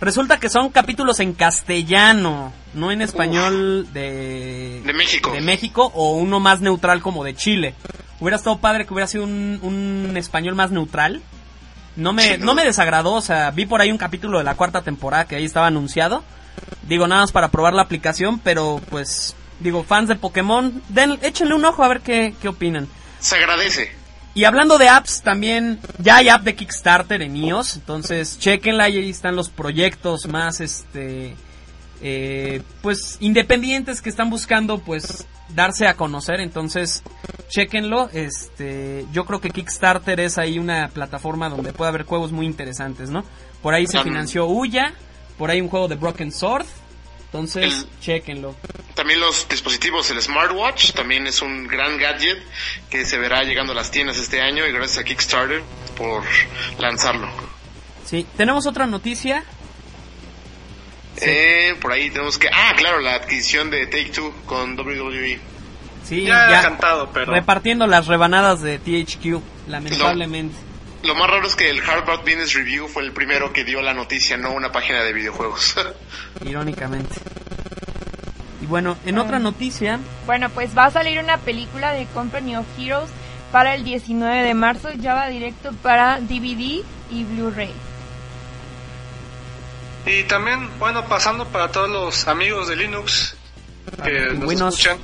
Resulta que son capítulos en castellano, no en español de, De México. de México o uno más neutral como de Chile. Hubiera estado padre que hubiera sido un, un español más neutral. No me, no me desagradó, o sea, vi por ahí un capítulo de la cuarta temporada que ahí estaba anunciado. Digo, nada más para probar la aplicación, pero pues, digo, fans de Pokémon, den, échenle un ojo a ver qué, qué opinan. Se agradece. Y hablando de apps, también ya hay app de Kickstarter en iOS, entonces chequenla y ahí están los proyectos más, este, eh, pues independientes que están buscando, pues darse a conocer, entonces chequenlo. Este, yo creo que Kickstarter es ahí una plataforma donde puede haber juegos muy interesantes, ¿no? Por ahí se financió Uya, por ahí un juego de Broken Sword Entonces, chequenlo. También los dispositivos, el smartwatch también es un gran gadget que se verá llegando a las tiendas este año y gracias a Kickstarter por lanzarlo. Sí, tenemos otra noticia. Eh, por ahí tenemos que... Ah, claro, la adquisición de Take Two con WWE. Sí, Ya he cantado, pero- repartiendo las rebanadas de THQ, lamentablemente. Lo más raro es que el Harvard Business Review fue el primero que dio la noticia, no una página de videojuegos. Irónicamente. Y bueno, en otra noticia, Bueno, pues va a salir una película de Company of Heroes para el 19 de marzo. Ya va directo para DVD y Blu-ray. Y también, bueno, pasando para todos los amigos de Linux que nos Windows. escuchan,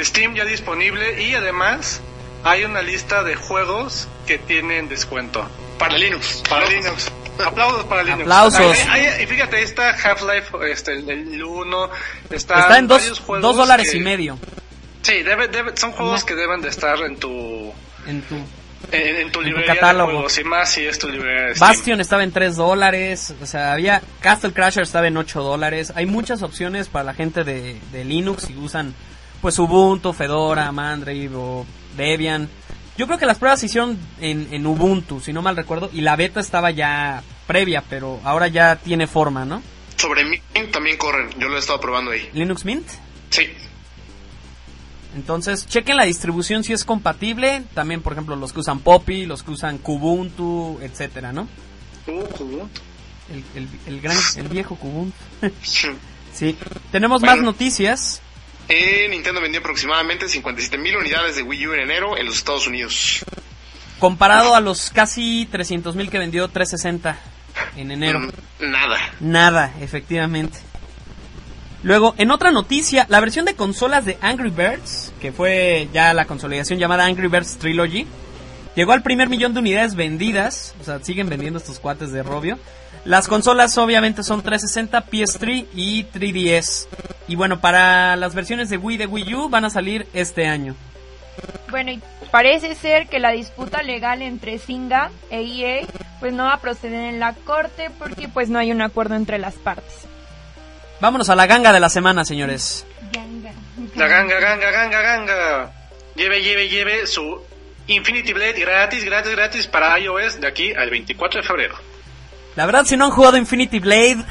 Steam ya disponible y además hay una lista de juegos que tienen descuento. Para Linux. Para Linux. Aplausos para Linux. Aplausos. Y fíjate, ahí está Half-Life, este, el, el 1, está, está en dos, dólares que- y medio Sí, debe, debe- son juegos que deben de estar en tu en tu... en, en tu catálogo. de juegos y más si es tu librería de Steam. Bastion estaba en 3 dólares, o sea, había Castle Crasher estaba en 8 dólares. Hay muchas opciones para la gente de, de Linux si usan pues Ubuntu, Fedora, Mandrake o Debian. Yo creo que las pruebas se hicieron en, en Ubuntu, si no mal recuerdo, y la beta estaba ya previa, pero ahora ya tiene forma, ¿no? Sobre Mint también corren, yo lo he estado probando ahí. Linux Mint. Sí. Entonces, chequen la distribución si es compatible. También, por ejemplo, los que usan Poppy, los que usan Kubuntu, etcétera, ¿no? Kubuntu. El, el, el gran, el viejo Kubuntu. sí. Tenemos más noticias. Eh, Nintendo vendió aproximadamente 57 mil unidades de Wii U en enero en los Estados Unidos. Comparado a los casi 300 mil que vendió 360 en enero. Mm, Nada. Nada, efectivamente. Luego, en otra noticia, la versión de consolas de Angry Birds, que fue ya la consolidación llamada Angry Birds Trilogy, llegó al primer millón de unidades vendidas. O sea, siguen vendiendo estos cuates de Robio. Las consolas obviamente son 360, PS3 y 3DS. Y bueno, para las versiones de Wii de Wii U van a salir este año. Bueno, y parece ser que la disputa legal entre Singa e EA pues no va a proceder en la corte porque pues no hay un acuerdo entre las partes. Vámonos a la ganga de la semana, señores. La ganga, ganga, ganga, ganga. Lleve, lleve, lleve su Infinity Blade gratis, gratis, gratis para iOS de aquí al 24 de febrero. La verdad, si no han jugado Infinity Blade,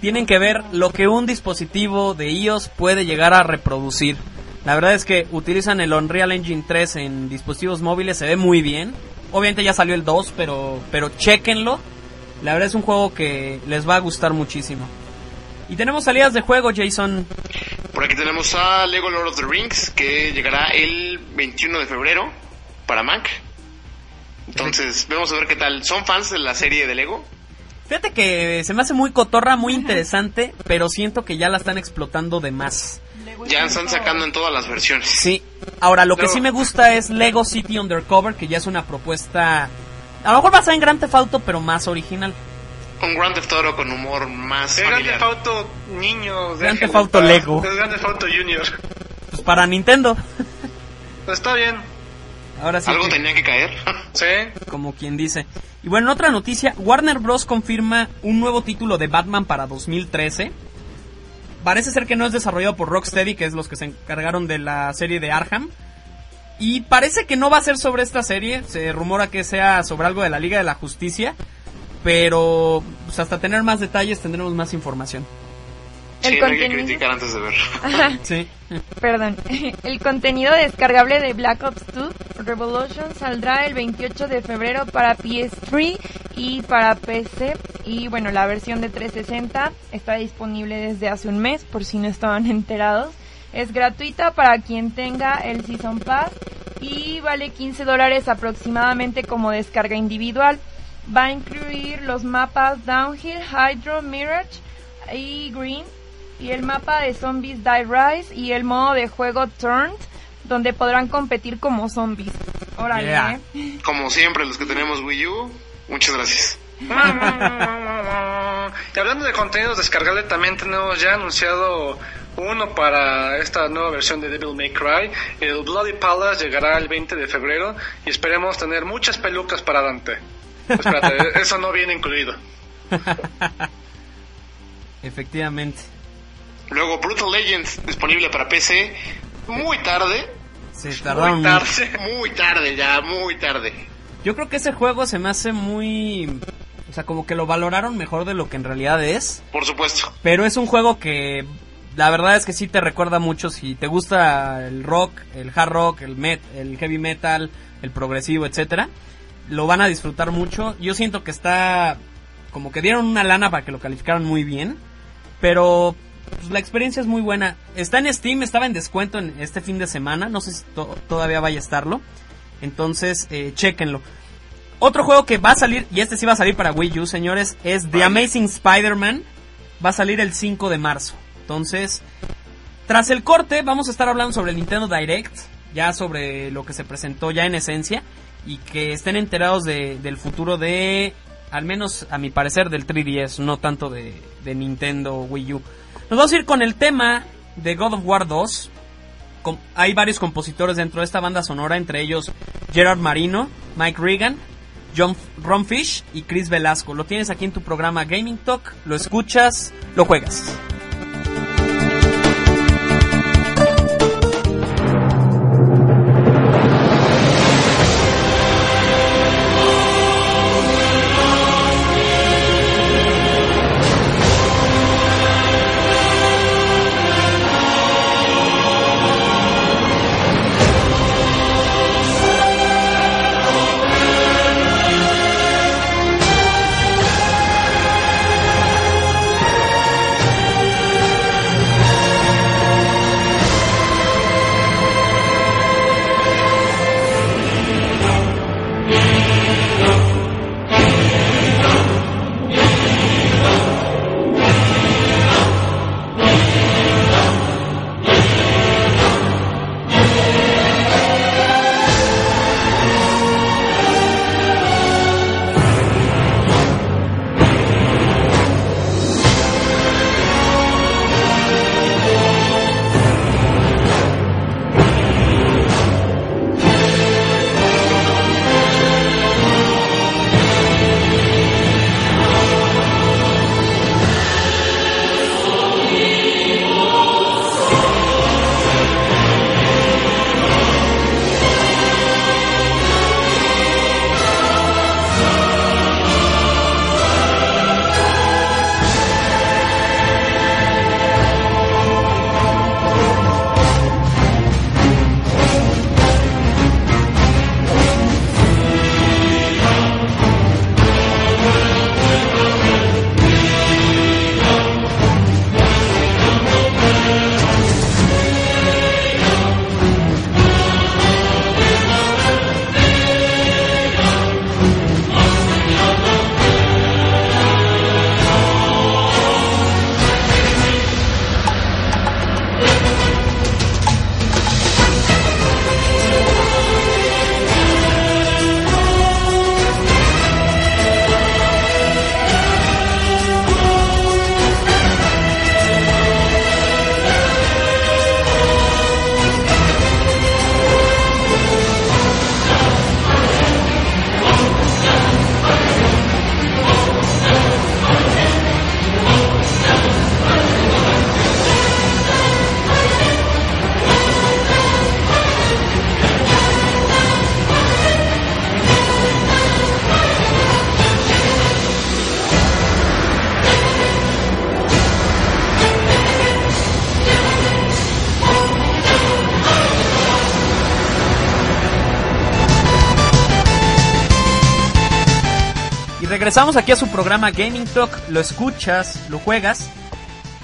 tienen que ver lo que un dispositivo de iOS puede llegar a reproducir. La verdad es que utilizan el Unreal Engine 3 en dispositivos móviles, se ve muy bien. Obviamente ya salió el 2, pero, pero chequenlo. La verdad es un juego que les va a gustar muchísimo. Y tenemos salidas de juego, Jason. Por aquí tenemos a Lego Lord of the Rings, que llegará el 21 de febrero para Mac. Entonces, vamos a ver qué tal. ¿Son fans de la serie de Lego? Fíjate que se me hace muy cotorra, muy interesante, pero siento que ya la están explotando de más. Ya están sacando en todas las versiones. Sí. Ahora, lo que sí me gusta es Lego City Undercover, que ya es una propuesta... A lo mejor basada en Grand Theft Auto, pero más original. Un Grand Theft Auto con humor más El Grand familiar. Theft Auto niño. Grand Theft Auto Lego. El Grand Theft Auto Junior. Pues para Nintendo. Está bien. Ahora sí. Algo que- tenía que caer. Sí. como quien dice. Y bueno, en otra noticia, Warner Bros. confirma un nuevo título de Batman para 2013. Parece ser que no es desarrollado por Rocksteady, que es los que se encargaron de la serie de Arkham. Y parece que no va a ser sobre esta serie. Se rumora que sea sobre algo de la Liga de la Justicia. Pero pues, hasta tener más detalles tendremos más información. El Sí, no hay que contenido- criticar antes de ver. Sí. Perdón. El contenido descargable de Black Ops 2 Revolution saldrá el 28 de febrero para PS3 y para PC. Y bueno, la versión de 360 está disponible desde hace un mes, por si no estaban enterados. Es gratuita para quien tenga el Season Pass y vale 15 dólares aproximadamente como descarga individual. Va a incluir los mapas Downhill, Hydro, Mirage y Green y el mapa de Zombies Die Rise y el modo de juego Turned donde podrán competir como zombies. Órale, Yeah. ¿eh? Como siempre, los que tenemos Wii U, muchas gracias. Y hablando de contenidos descargables, también tenemos ya anunciado uno para esta nueva versión de Devil May Cry. El Bloody Palace llegará el 20 de febrero y esperemos tener muchas pelucas para Dante. Espérate, eso no viene incluido. Efectivamente. Luego Brutal Legends disponible para PC. Muy tarde. Se tardaron Muy tarde, muy tarde ya, muy tarde. Yo creo que ese juego se me hace muy... O sea, como que lo valoraron mejor de lo que en realidad es. Por supuesto. Pero es un juego que la verdad es que sí te recuerda mucho si te gusta el rock, el hard rock, el met, el heavy metal, el progresivo, etcétera. Lo van a disfrutar mucho. Yo siento que está como que dieron una lana para que lo calificaran muy bien, pero pues, la experiencia es muy buena. Está en Steam, estaba en descuento en este fin de semana, no sé si to- todavía vaya a estarlo. Entonces, eh, chequenlo. Otro juego que va a salir, y este sí va a salir para Wii U, señores, es The Amazing Spider-Man. Va a salir el 5 de marzo. Entonces, tras el corte, vamos a estar hablando sobre el Nintendo Direct, ya sobre lo que se presentó ya en esencia, y que estén enterados de- del futuro de, al menos a mi parecer, del 3DS, no tanto de, de Nintendo Wii U. Nos vamos a ir con el tema de God of War 2. Com- hay varios compositores dentro de esta banda sonora, entre ellos Gerard Marino, Mike Regan, John Ron Fish y Chris Velasco. Lo tienes aquí en tu programa Gaming Talk, lo escuchas, lo juegas. Regresamos aquí a su programa Gaming Talk. Lo escuchas, lo juegas.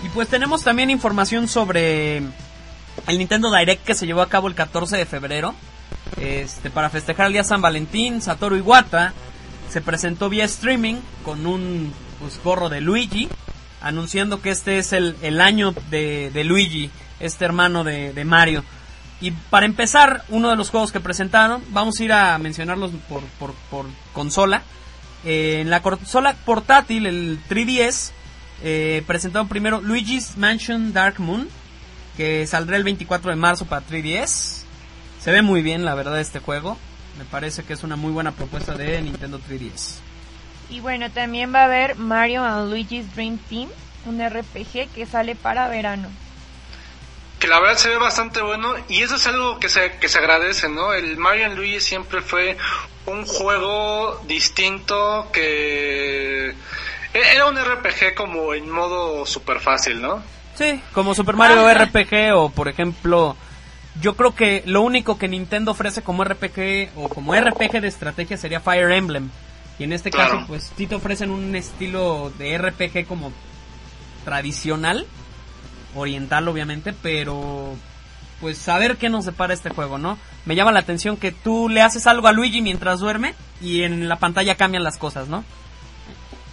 Y pues tenemos también información sobre el Nintendo Direct que se llevó a cabo el 14 de febrero. Este, para festejar el día San Valentín, Satoru Iwata se presentó vía streaming con un pues, gorro de Luigi, anunciando que este es el, el año de, de Luigi, este hermano de, de Mario. Y para empezar, uno de los juegos que presentaron, vamos a ir a mencionarlos por, por, por consola. Eh, en la consola portátil, el 3DS, eh, presentaron primero Luigi's Mansion Dark Moon, que saldrá el 24 de marzo para 3DS. Se ve muy bien, la verdad, este juego. Me parece que es una muy buena propuesta de Nintendo 3DS. Y bueno, también va a haber Mario and Luigi's Dream Team, un RPG que sale para verano. Que la verdad se ve bastante bueno y eso es algo que se, que se agradece, ¿no? El Mario Luigi siempre fue un juego distinto que e-, era un RPG como en modo super fácil, ¿no? Sí, como Super Mario RPG o por ejemplo, yo creo que lo único que Nintendo ofrece como RPG o como RPG de estrategia sería Fire Emblem. Y en este Claro. caso, pues sí te ofrecen un estilo de RPG como tradicional, oriental obviamente, pero pues saber qué nos depara este juego, ¿no? Me llama la atención que tú le haces algo a Luigi mientras duerme y en la pantalla cambian las cosas, ¿no?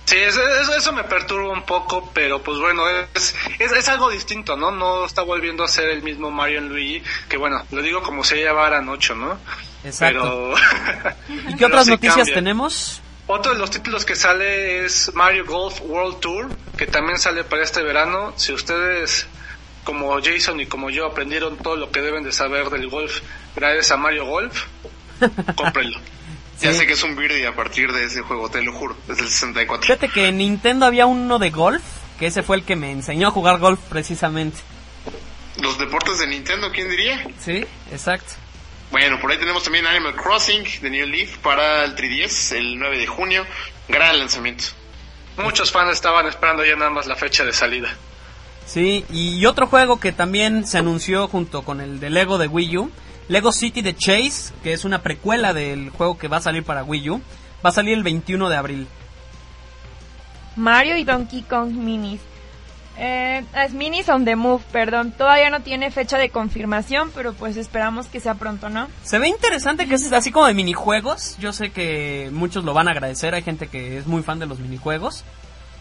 Sí, eso, eso, me perturba un poco, pero pues bueno, es, es, es algo distinto, ¿no? No está volviendo a ser el mismo Mario Luigi, que bueno, lo digo como si llevaran ocho, ¿no? Exacto. Pero... ¿Y qué otras sí noticias cambia. tenemos? Otro de los títulos que sale es Mario Golf World Tour, que también sale para este verano. Si ustedes, como Jason y como yo, aprendieron todo lo que deben de saber del golf gracias a Mario Golf, cómprenlo. Ya sé que es un birdie a partir de ese juego, te lo juro, desde el 64. Fíjate que en Nintendo había uno de golf, que ese fue el que me enseñó a jugar golf precisamente. Los deportes de Nintendo, ¿quién diría? Sí, exacto. Bueno, por ahí tenemos también Animal Crossing de New Leaf para el 3DS el 9 de junio. Gran lanzamiento. Muchos fans estaban esperando ya nada más la fecha de salida. Sí, y otro juego que también se anunció junto con el de Lego de Wii U, Lego City de Chase, que es una precuela del juego que va a salir para Wii U, va a salir el 21 de abril. Mario y Donkey Kong Minis. Eh, es Minis on the Move, perdón. Todavía no tiene fecha de confirmación, pero pues esperamos que sea pronto, ¿no? Se ve interesante que es así como de minijuegos. Yo sé que muchos lo van a agradecer. Hay gente que es muy fan de los minijuegos.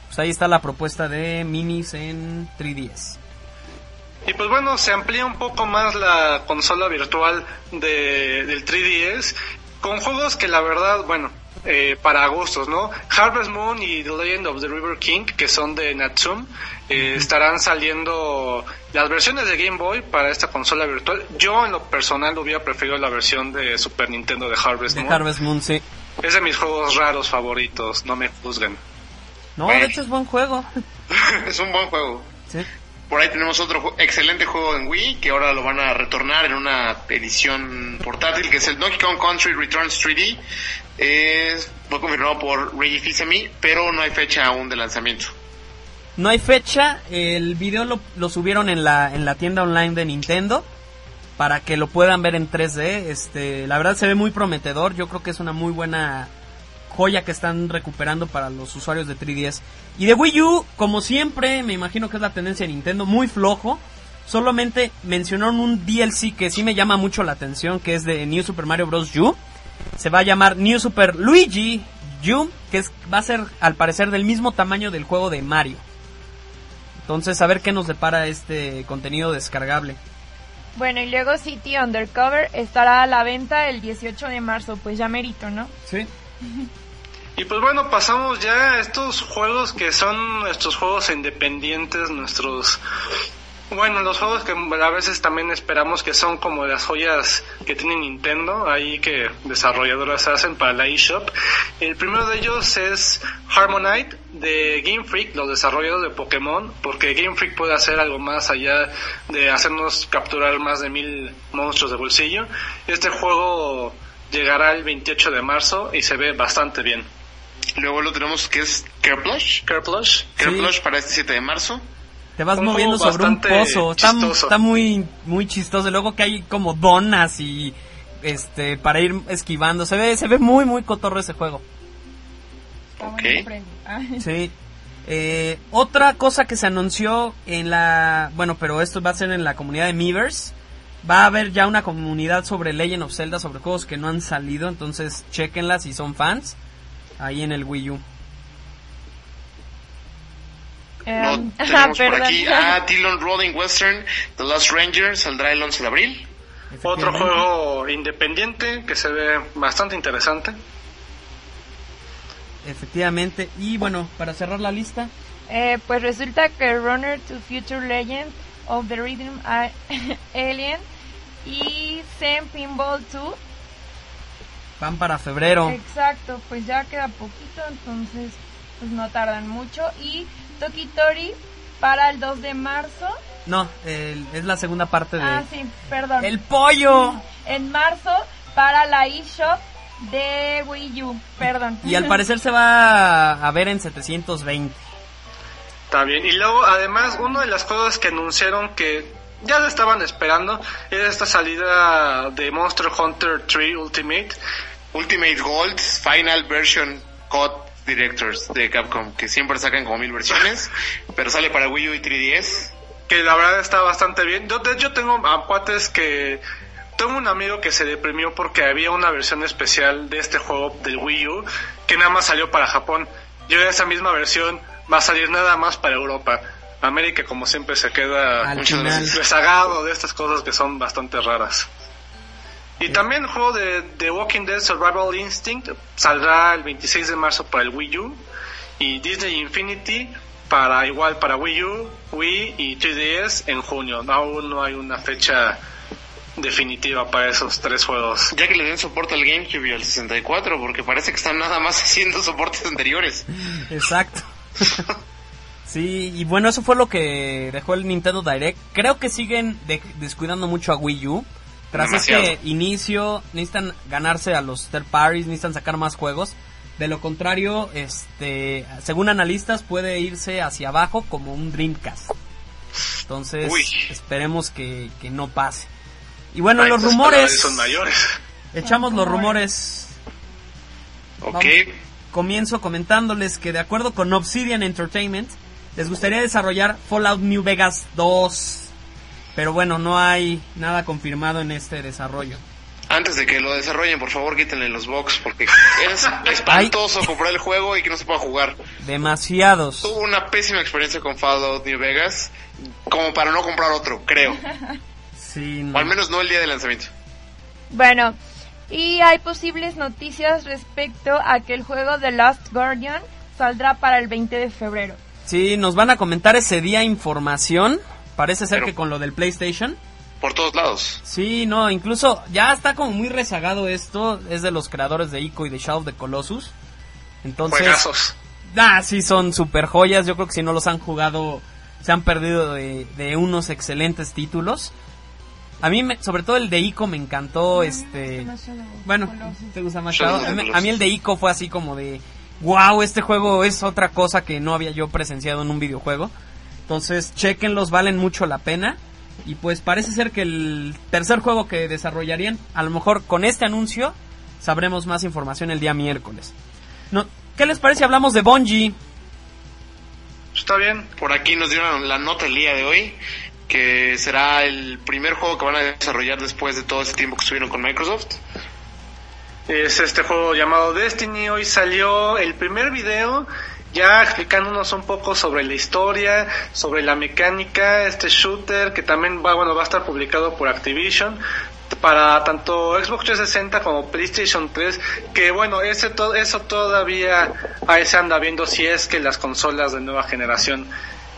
Pues ahí está la propuesta de minis en 3DS. Y pues bueno, se amplía un poco más la consola virtual de, del 3DS con juegos que la verdad, bueno, eh, para gustos, ¿no? Harvest Moon y The Legend of the River King, que son de Natsum, eh, estarán saliendo las versiones de Game Boy para esta consola virtual. Yo en lo personal hubiera preferido la versión de Super Nintendo de Harvest De Moon. Harvest Moon, sí. Es de mis juegos raros favoritos, no me juzguen. No, de hecho es buen juego. es un buen juego. Sí. Por ahí tenemos otro excelente juego en Wii que ahora lo van a retornar en una edición portátil que es el Donkey Kong Country Returns 3D. Es, fue confirmado por Reggie Fils-Aimé, pero no hay fecha aún de lanzamiento. No hay fecha, el video lo, subieron en la, en la tienda online de Nintendo para que lo puedan ver en 3D. Este, la verdad se ve muy prometedor, yo creo que es una muy buena joya que están recuperando para los usuarios de 3DS. Y de Wii U, como siempre, me imagino que es la tendencia de Nintendo, muy flojo. Solamente mencionaron un DLC que sí me llama mucho la atención, que es de New Super Mario Bros. U. Se va a llamar New Super Luigi U, que es, va a ser al parecer del mismo tamaño del juego de Mario. Entonces, a ver qué nos depara este contenido descargable. Bueno, y luego City Undercover estará a la venta el 18 de marzo, pues ya merito, ¿no? Sí. Y pues bueno, pasamos ya a estos juegos que son nuestros juegos independientes, nuestros... Bueno, los juegos que a veces también esperamos que son como las joyas que tiene Nintendo, ahí que desarrolladoras hacen para la eShop. El primero de ellos es Harmonite de Game Freak, los desarrolladores de Pokémon, porque Game Freak puede hacer algo más allá de hacernos capturar más de mil monstruos de bolsillo. Este juego llegará el 28 de marzo y se ve bastante bien. Luego lo tenemos que es Kerplush. Kerplush. Kerplush para este 7 de marzo. Te vas moviendo sobre un pozo. Está, muy, muy chistoso. Luego que hay como donas y este para ir esquivando. Se ve, se ve muy, muy cotorro ese juego. Ok. Sí. Eh, otra cosa que se anunció en la... Bueno, pero esto va a ser en la comunidad de Miiverse. Va a haber ya una comunidad sobre Legend of Zelda, sobre juegos que no han salido. Entonces, chequenla si son fans. Ahí en el Wii U. No, Em, tenemos por aquí a Dillon Rolling Western, The Lost Ranger, saldrá el 11 de abril. Otro juego independiente que se ve bastante interesante. Efectivamente. Y bueno, para cerrar la lista. Eh, pues resulta que Runner to Future Legend of the Rhythm Alien y Zen Pinball 2. Van para febrero. Exacto, pues ya queda poquito, entonces pues no tardan mucho. Y Tokitori para el 2 de marzo. No, el- es la segunda parte de... Ah, sí, perdón. ¡El pollo! En marzo para la eShop de Wii U, perdón. Y al parecer se va a ver en 720. Está bien. Y luego, además, una de las cosas que anunciaron que ya lo estaban esperando es esta salida de Monster Hunter 3 Ultimate. Ultimate Gold Final Version Code Directors de Capcom, que siempre sacan como mil versiones, pero sale para Wii U y 3DS. que la verdad está bastante bien. Yo, de hecho, tengo a cuates que... Tengo un amigo que se deprimió porque había una versión especial de este juego del Wii U que nada más salió para Japón. Y ahora esa misma versión va a salir nada más para Europa. América, como siempre, se queda rezagado de estas cosas que son bastante raras. Y también el juego de The Walking Dead Survival Instinct saldrá el 26 de marzo para el Wii U y Disney Infinity para igual para Wii U, Wii y 3DS en junio. Aún no hay una fecha definitiva para esos tres juegos. Ya que le den soporte al GameCube y al 64, porque parece que están nada más haciendo soportes anteriores. Exacto. Sí, y bueno, eso fue lo que dejó el Nintendo Direct. Creo que siguen de- descuidando mucho a Wii U. Tras Demasiado. este inicio, necesitan ganarse a los third parties, necesitan sacar más juegos. De lo contrario, este, según analistas, puede irse hacia abajo como un Dreamcast. Entonces, Uy. esperemos que, que no pase. Y bueno, Ay, los rumores. son mayores. Echamos los rumores. Ok. Vamos. Comienzo comentándoles que de acuerdo con Obsidian Entertainment, les gustaría desarrollar Fallout New Vegas 2. Pero bueno, no hay nada confirmado en este desarrollo. Antes de que lo desarrollen, por favor, quítenle los box, porque es espantoso comprar el juego y que no se pueda jugar. Demasiados. Tuve una pésima experiencia con Fallout New Vegas, como para no comprar otro, creo. Sí, O al menos no el día de lanzamiento. Bueno, y hay posibles noticias respecto a que el juego The Last Guardian saldrá para el 20 de febrero. Sí, nos van a comentar ese día información. Parece ser Pero- que con lo del PlayStation. Por todos lados. Sí, no, incluso ya está como muy rezagado esto. Es de los creadores de Ico y de Shadow of the Colossus. Entonces. Juegazos. Ah, sí, son super joyas. Yo creo que si no los han jugado, se han perdido de, de unos excelentes títulos. A mí, me- sobre todo el de Ico me encantó. Este, bueno, ¿te gusta más Shadow a mí el de Ico fue así como de, wow, este juego es otra cosa que no había yo presenciado en un videojuego. Entonces, chequenlos, valen mucho la pena. Y pues parece ser que el tercer juego que desarrollarían, a lo mejor con este anuncio, sabremos más información el día miércoles. ¿Qué les parece si hablamos de Bungie? Está bien. Por aquí nos dieron la nota el día de hoy, que será el primer juego que van a desarrollar después de todo ese tiempo que estuvieron con Microsoft. Es este juego llamado Destiny. Hoy salió el primer video ya explicándonos un poco sobre la historia, sobre la mecánica, este shooter que también va, bueno, va a estar publicado por Activision para tanto Xbox 360 como PlayStation 3, que bueno, ese to- eso todavía ahí se anda viendo si es que las consolas de nueva generación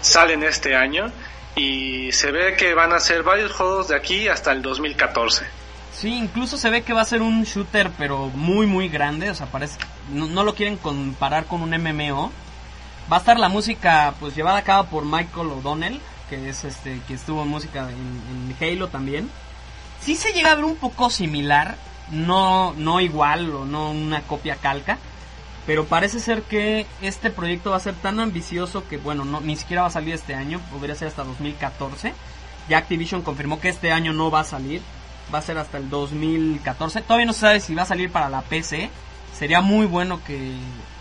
salen este año y se ve que van a ser varios juegos de aquí hasta el 2014. Sí, incluso se ve que va a ser un shooter, pero muy, muy grande. O sea, parece. No, no lo quieren comparar con un MMO. Va a estar la música, pues, llevada a cabo por Michael O'Donnell, que es este, que estuvo en música en, Halo también. Sí se llega a ver un poco similar, no, no igual o no una copia calca. Pero parece ser que este proyecto va a ser tan ambicioso que, bueno, no, ni siquiera va a salir este año, podría ser hasta 2014. Ya Activision confirmó que este año no va a salir, va a ser hasta el 2014. Todavía no se sabe si va a salir para la PC. Sería muy bueno que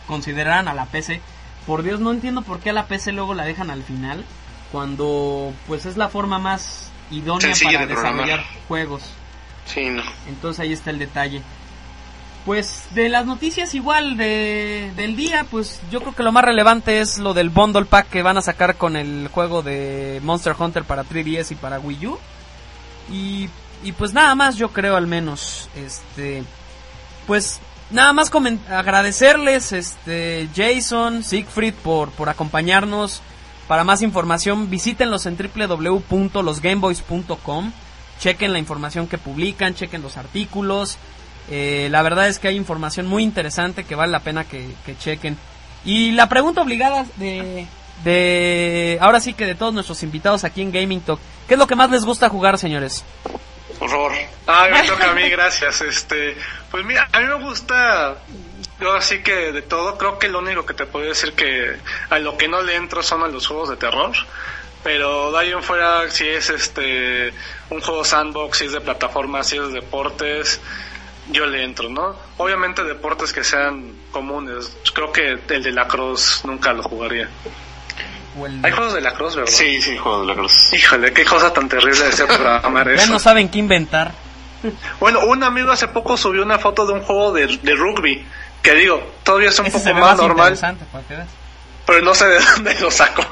consideraran a la PC. Por Dios, no entiendo por qué a la PC luego la dejan al final, cuando pues es la forma más idónea Sencilla para de programar. desarrollar juegos. Sí, no. Entonces ahí está el detalle. Pues de las noticias igual de, del día, pues yo creo que lo más relevante es lo del bundle pack que van a sacar con el juego de Monster Hunter para 3DS y para Wii U. Y, y pues nada más yo creo al menos, este, pues nada más agradecerles, este, Jason, Siegfried por, por acompañarnos. Para más información visítenlos en www.losgameboys.com. Chequen la información que publican, chequen los artículos. Eh, la verdad es que hay información muy interesante que vale la pena que, que chequen. Y la pregunta obligada de, de ahora sí que de todos nuestros invitados aquí en Gaming Talk, ¿qué es lo que más les gusta jugar, señores? Por favor. Ah, me toca a mí, gracias. Este, pues mira, a mí me gusta yo así que de todo, creo que lo único que te puedo decir que a lo que no le entro son a los juegos de terror. Pero en fuera, si es este un juego sandbox, si es de plataforma, si es de deportes, yo le entro, ¿no? Obviamente deportes que sean comunes. Creo que el de la Cruz nunca lo jugaría. Hay juegos de la Cruz, ¿verdad? Sí, sí, juegos de la Cruz. Híjole, qué cosa tan terrible de ser programar Ya eso. no saben qué inventar. Bueno, un amigo hace poco subió una foto de un juego de, de rugby. Que digo, todavía es un Ese poco más más normal, pero no sé de dónde lo saco.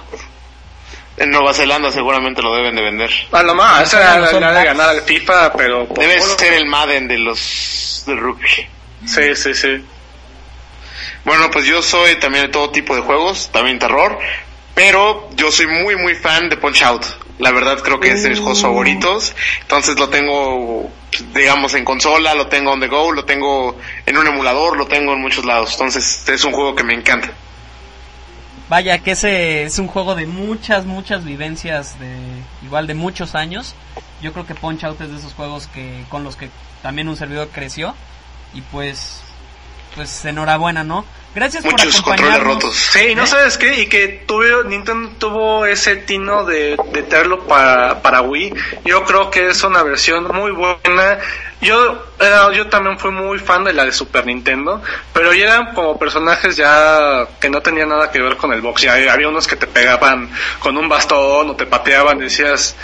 En Nueva Zelanda seguramente lo deben de vender. A lo más, esa era Son la de ganar al FIFA, pero... Debe ser el Madden de los de rugby. Sí, sí, sí. Bueno, pues yo soy también de todo tipo de juegos, también terror, pero yo soy muy muy fan de Punch Out. La verdad creo que es de mis juegos favoritos. Entonces lo tengo, digamos, en consola, lo tengo on the go, lo tengo en un emulador, lo tengo en muchos lados. Entonces es un juego que me encanta. Vaya, que ese es un juego de muchas, muchas vivencias, de igual de muchos años. Yo creo que Punch Out es de esos juegos que con los que también un servidor creció. Y pues, pues enhorabuena, ¿no? Gracias por Muchos controles rotos. Sí, y no ¿Eh? sabes qué, y que tuve, Nintendo tuvo ese tino de, de traerlo para, para Wii. Yo creo que es una versión muy buena. Yo era, yo también fui muy fan de la de Super Nintendo, pero ya eran como personajes ya que no tenían nada que ver con el box. Ya había unos que te pegaban con un bastón o te pateaban, decías,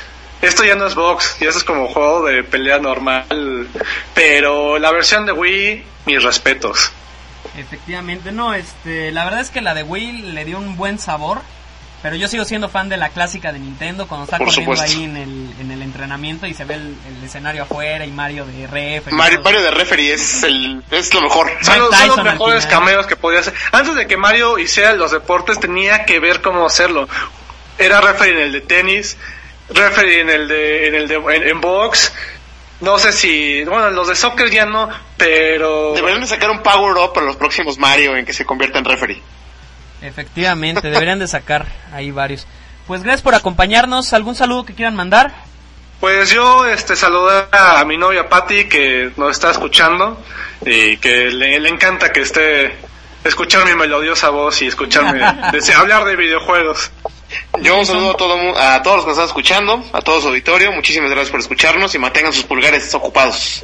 esto ya no es box, ya eso es como juego de pelea normal. Pero la versión de Wii, mis respetos. Efectivamente, no, este, la verdad es que la de Wii le dio un buen sabor, pero yo sigo siendo fan de la clásica de Nintendo cuando está Por corriendo supuesto. ahí en el, en el entrenamiento y se ve el, el escenario afuera y Mario de ref. Mario, Mario de referee es el es lo mejor. Son los, son los mejores cameos que podía hacer. Antes de que Mario hiciera los deportes, tenía que ver cómo hacerlo. Era referee en el de tenis, referee en el de, en el de, en, en box. No sé si, bueno, los de soccer ya no, pero Deberían de sacar un power up para los próximos Mario en que se convierta en referee. Efectivamente, deberían de sacar ahí varios. Pues gracias por acompañarnos, algún saludo que quieran mandar. pues yo, este, saludar a mi novia Patty que nos está escuchando y que le, le encanta que esté escuchar mi melodiosa voz y escucharme de- hablar de videojuegos. Yo un saludo a, todo, mu- a todos los que nos están escuchando, a todo su auditorio. Muchísimas gracias por escucharnos y mantengan sus pulgares ocupados.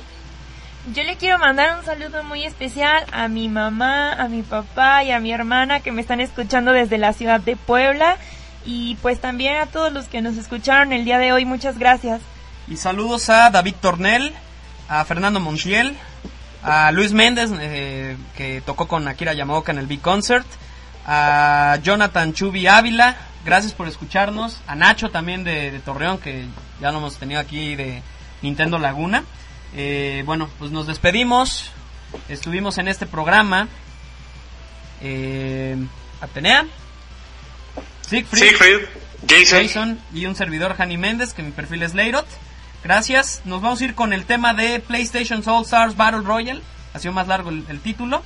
Yo le quiero mandar un saludo muy especial a mi mamá, a mi papá y a mi hermana que me están escuchando desde la ciudad de Puebla. Y pues también a todos los que nos escucharon el día de hoy, muchas gracias. Y saludos a David Tornel, a Fernando Montiel, a Luis Méndez, eh, que tocó con Akira Yamaoka en el Big Concert, a Jonathan Chubi Ávila, gracias por escucharnos, a Nacho también de, de Torreón, que ya lo hemos tenido aquí de Nintendo Laguna. Eh, bueno, pues nos despedimos, estuvimos en este programa. Eh, Atenea, Siegfried, Siegfried, Jason. Jason y un servidor Hani Méndez, que mi perfil es Leirot. Gracias. Nos vamos a ir con el tema de PlayStation All Stars Battle Royale. Ha sido más largo el, el título.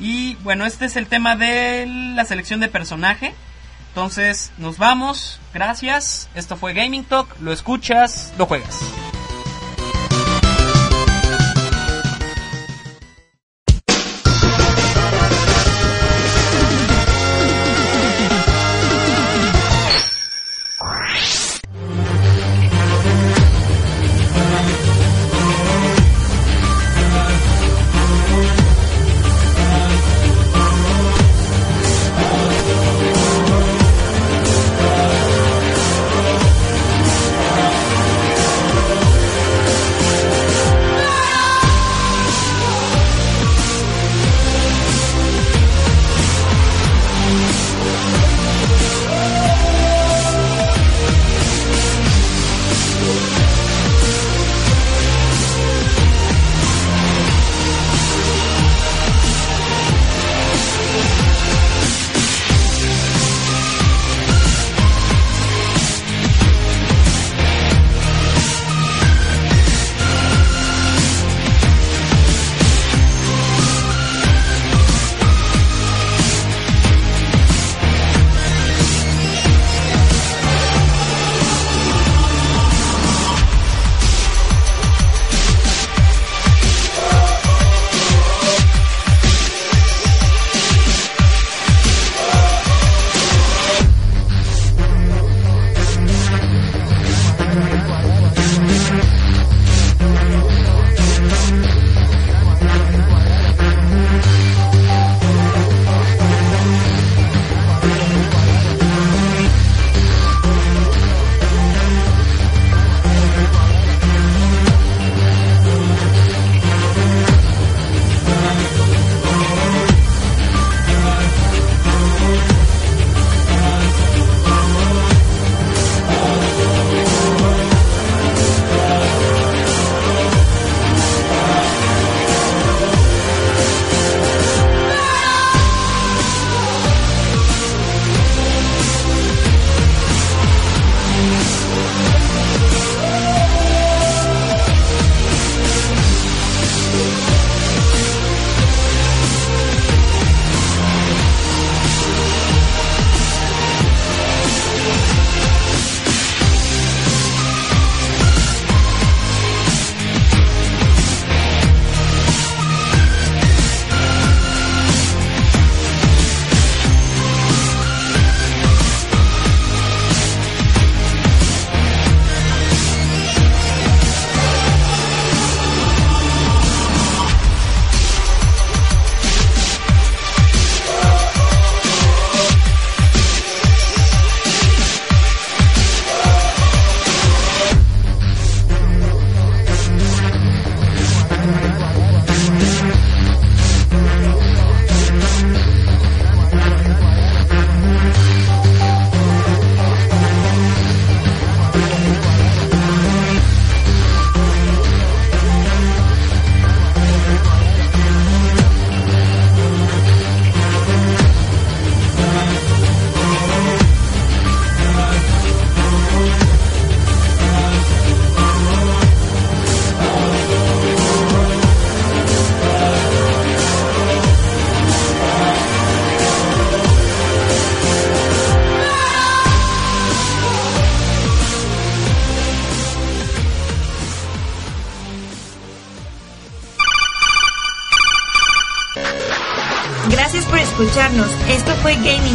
Y bueno, este es el tema de la selección de personaje. Entonces, nos vamos. Gracias. Esto fue Gaming Talk. Lo escuchas, lo juegas.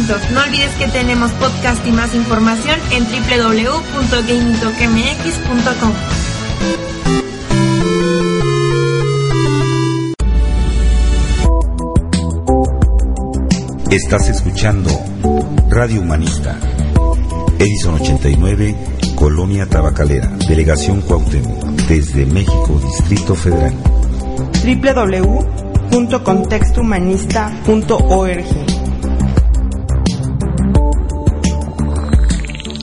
No olvides que tenemos podcast y más información en www.gamingtalkmx.com. Estás escuchando Radio Humanista. Edison 89, Colonia Tabacalera, Delegación Cuauhtémoc, desde México, Distrito Federal. www.contextohumanista.org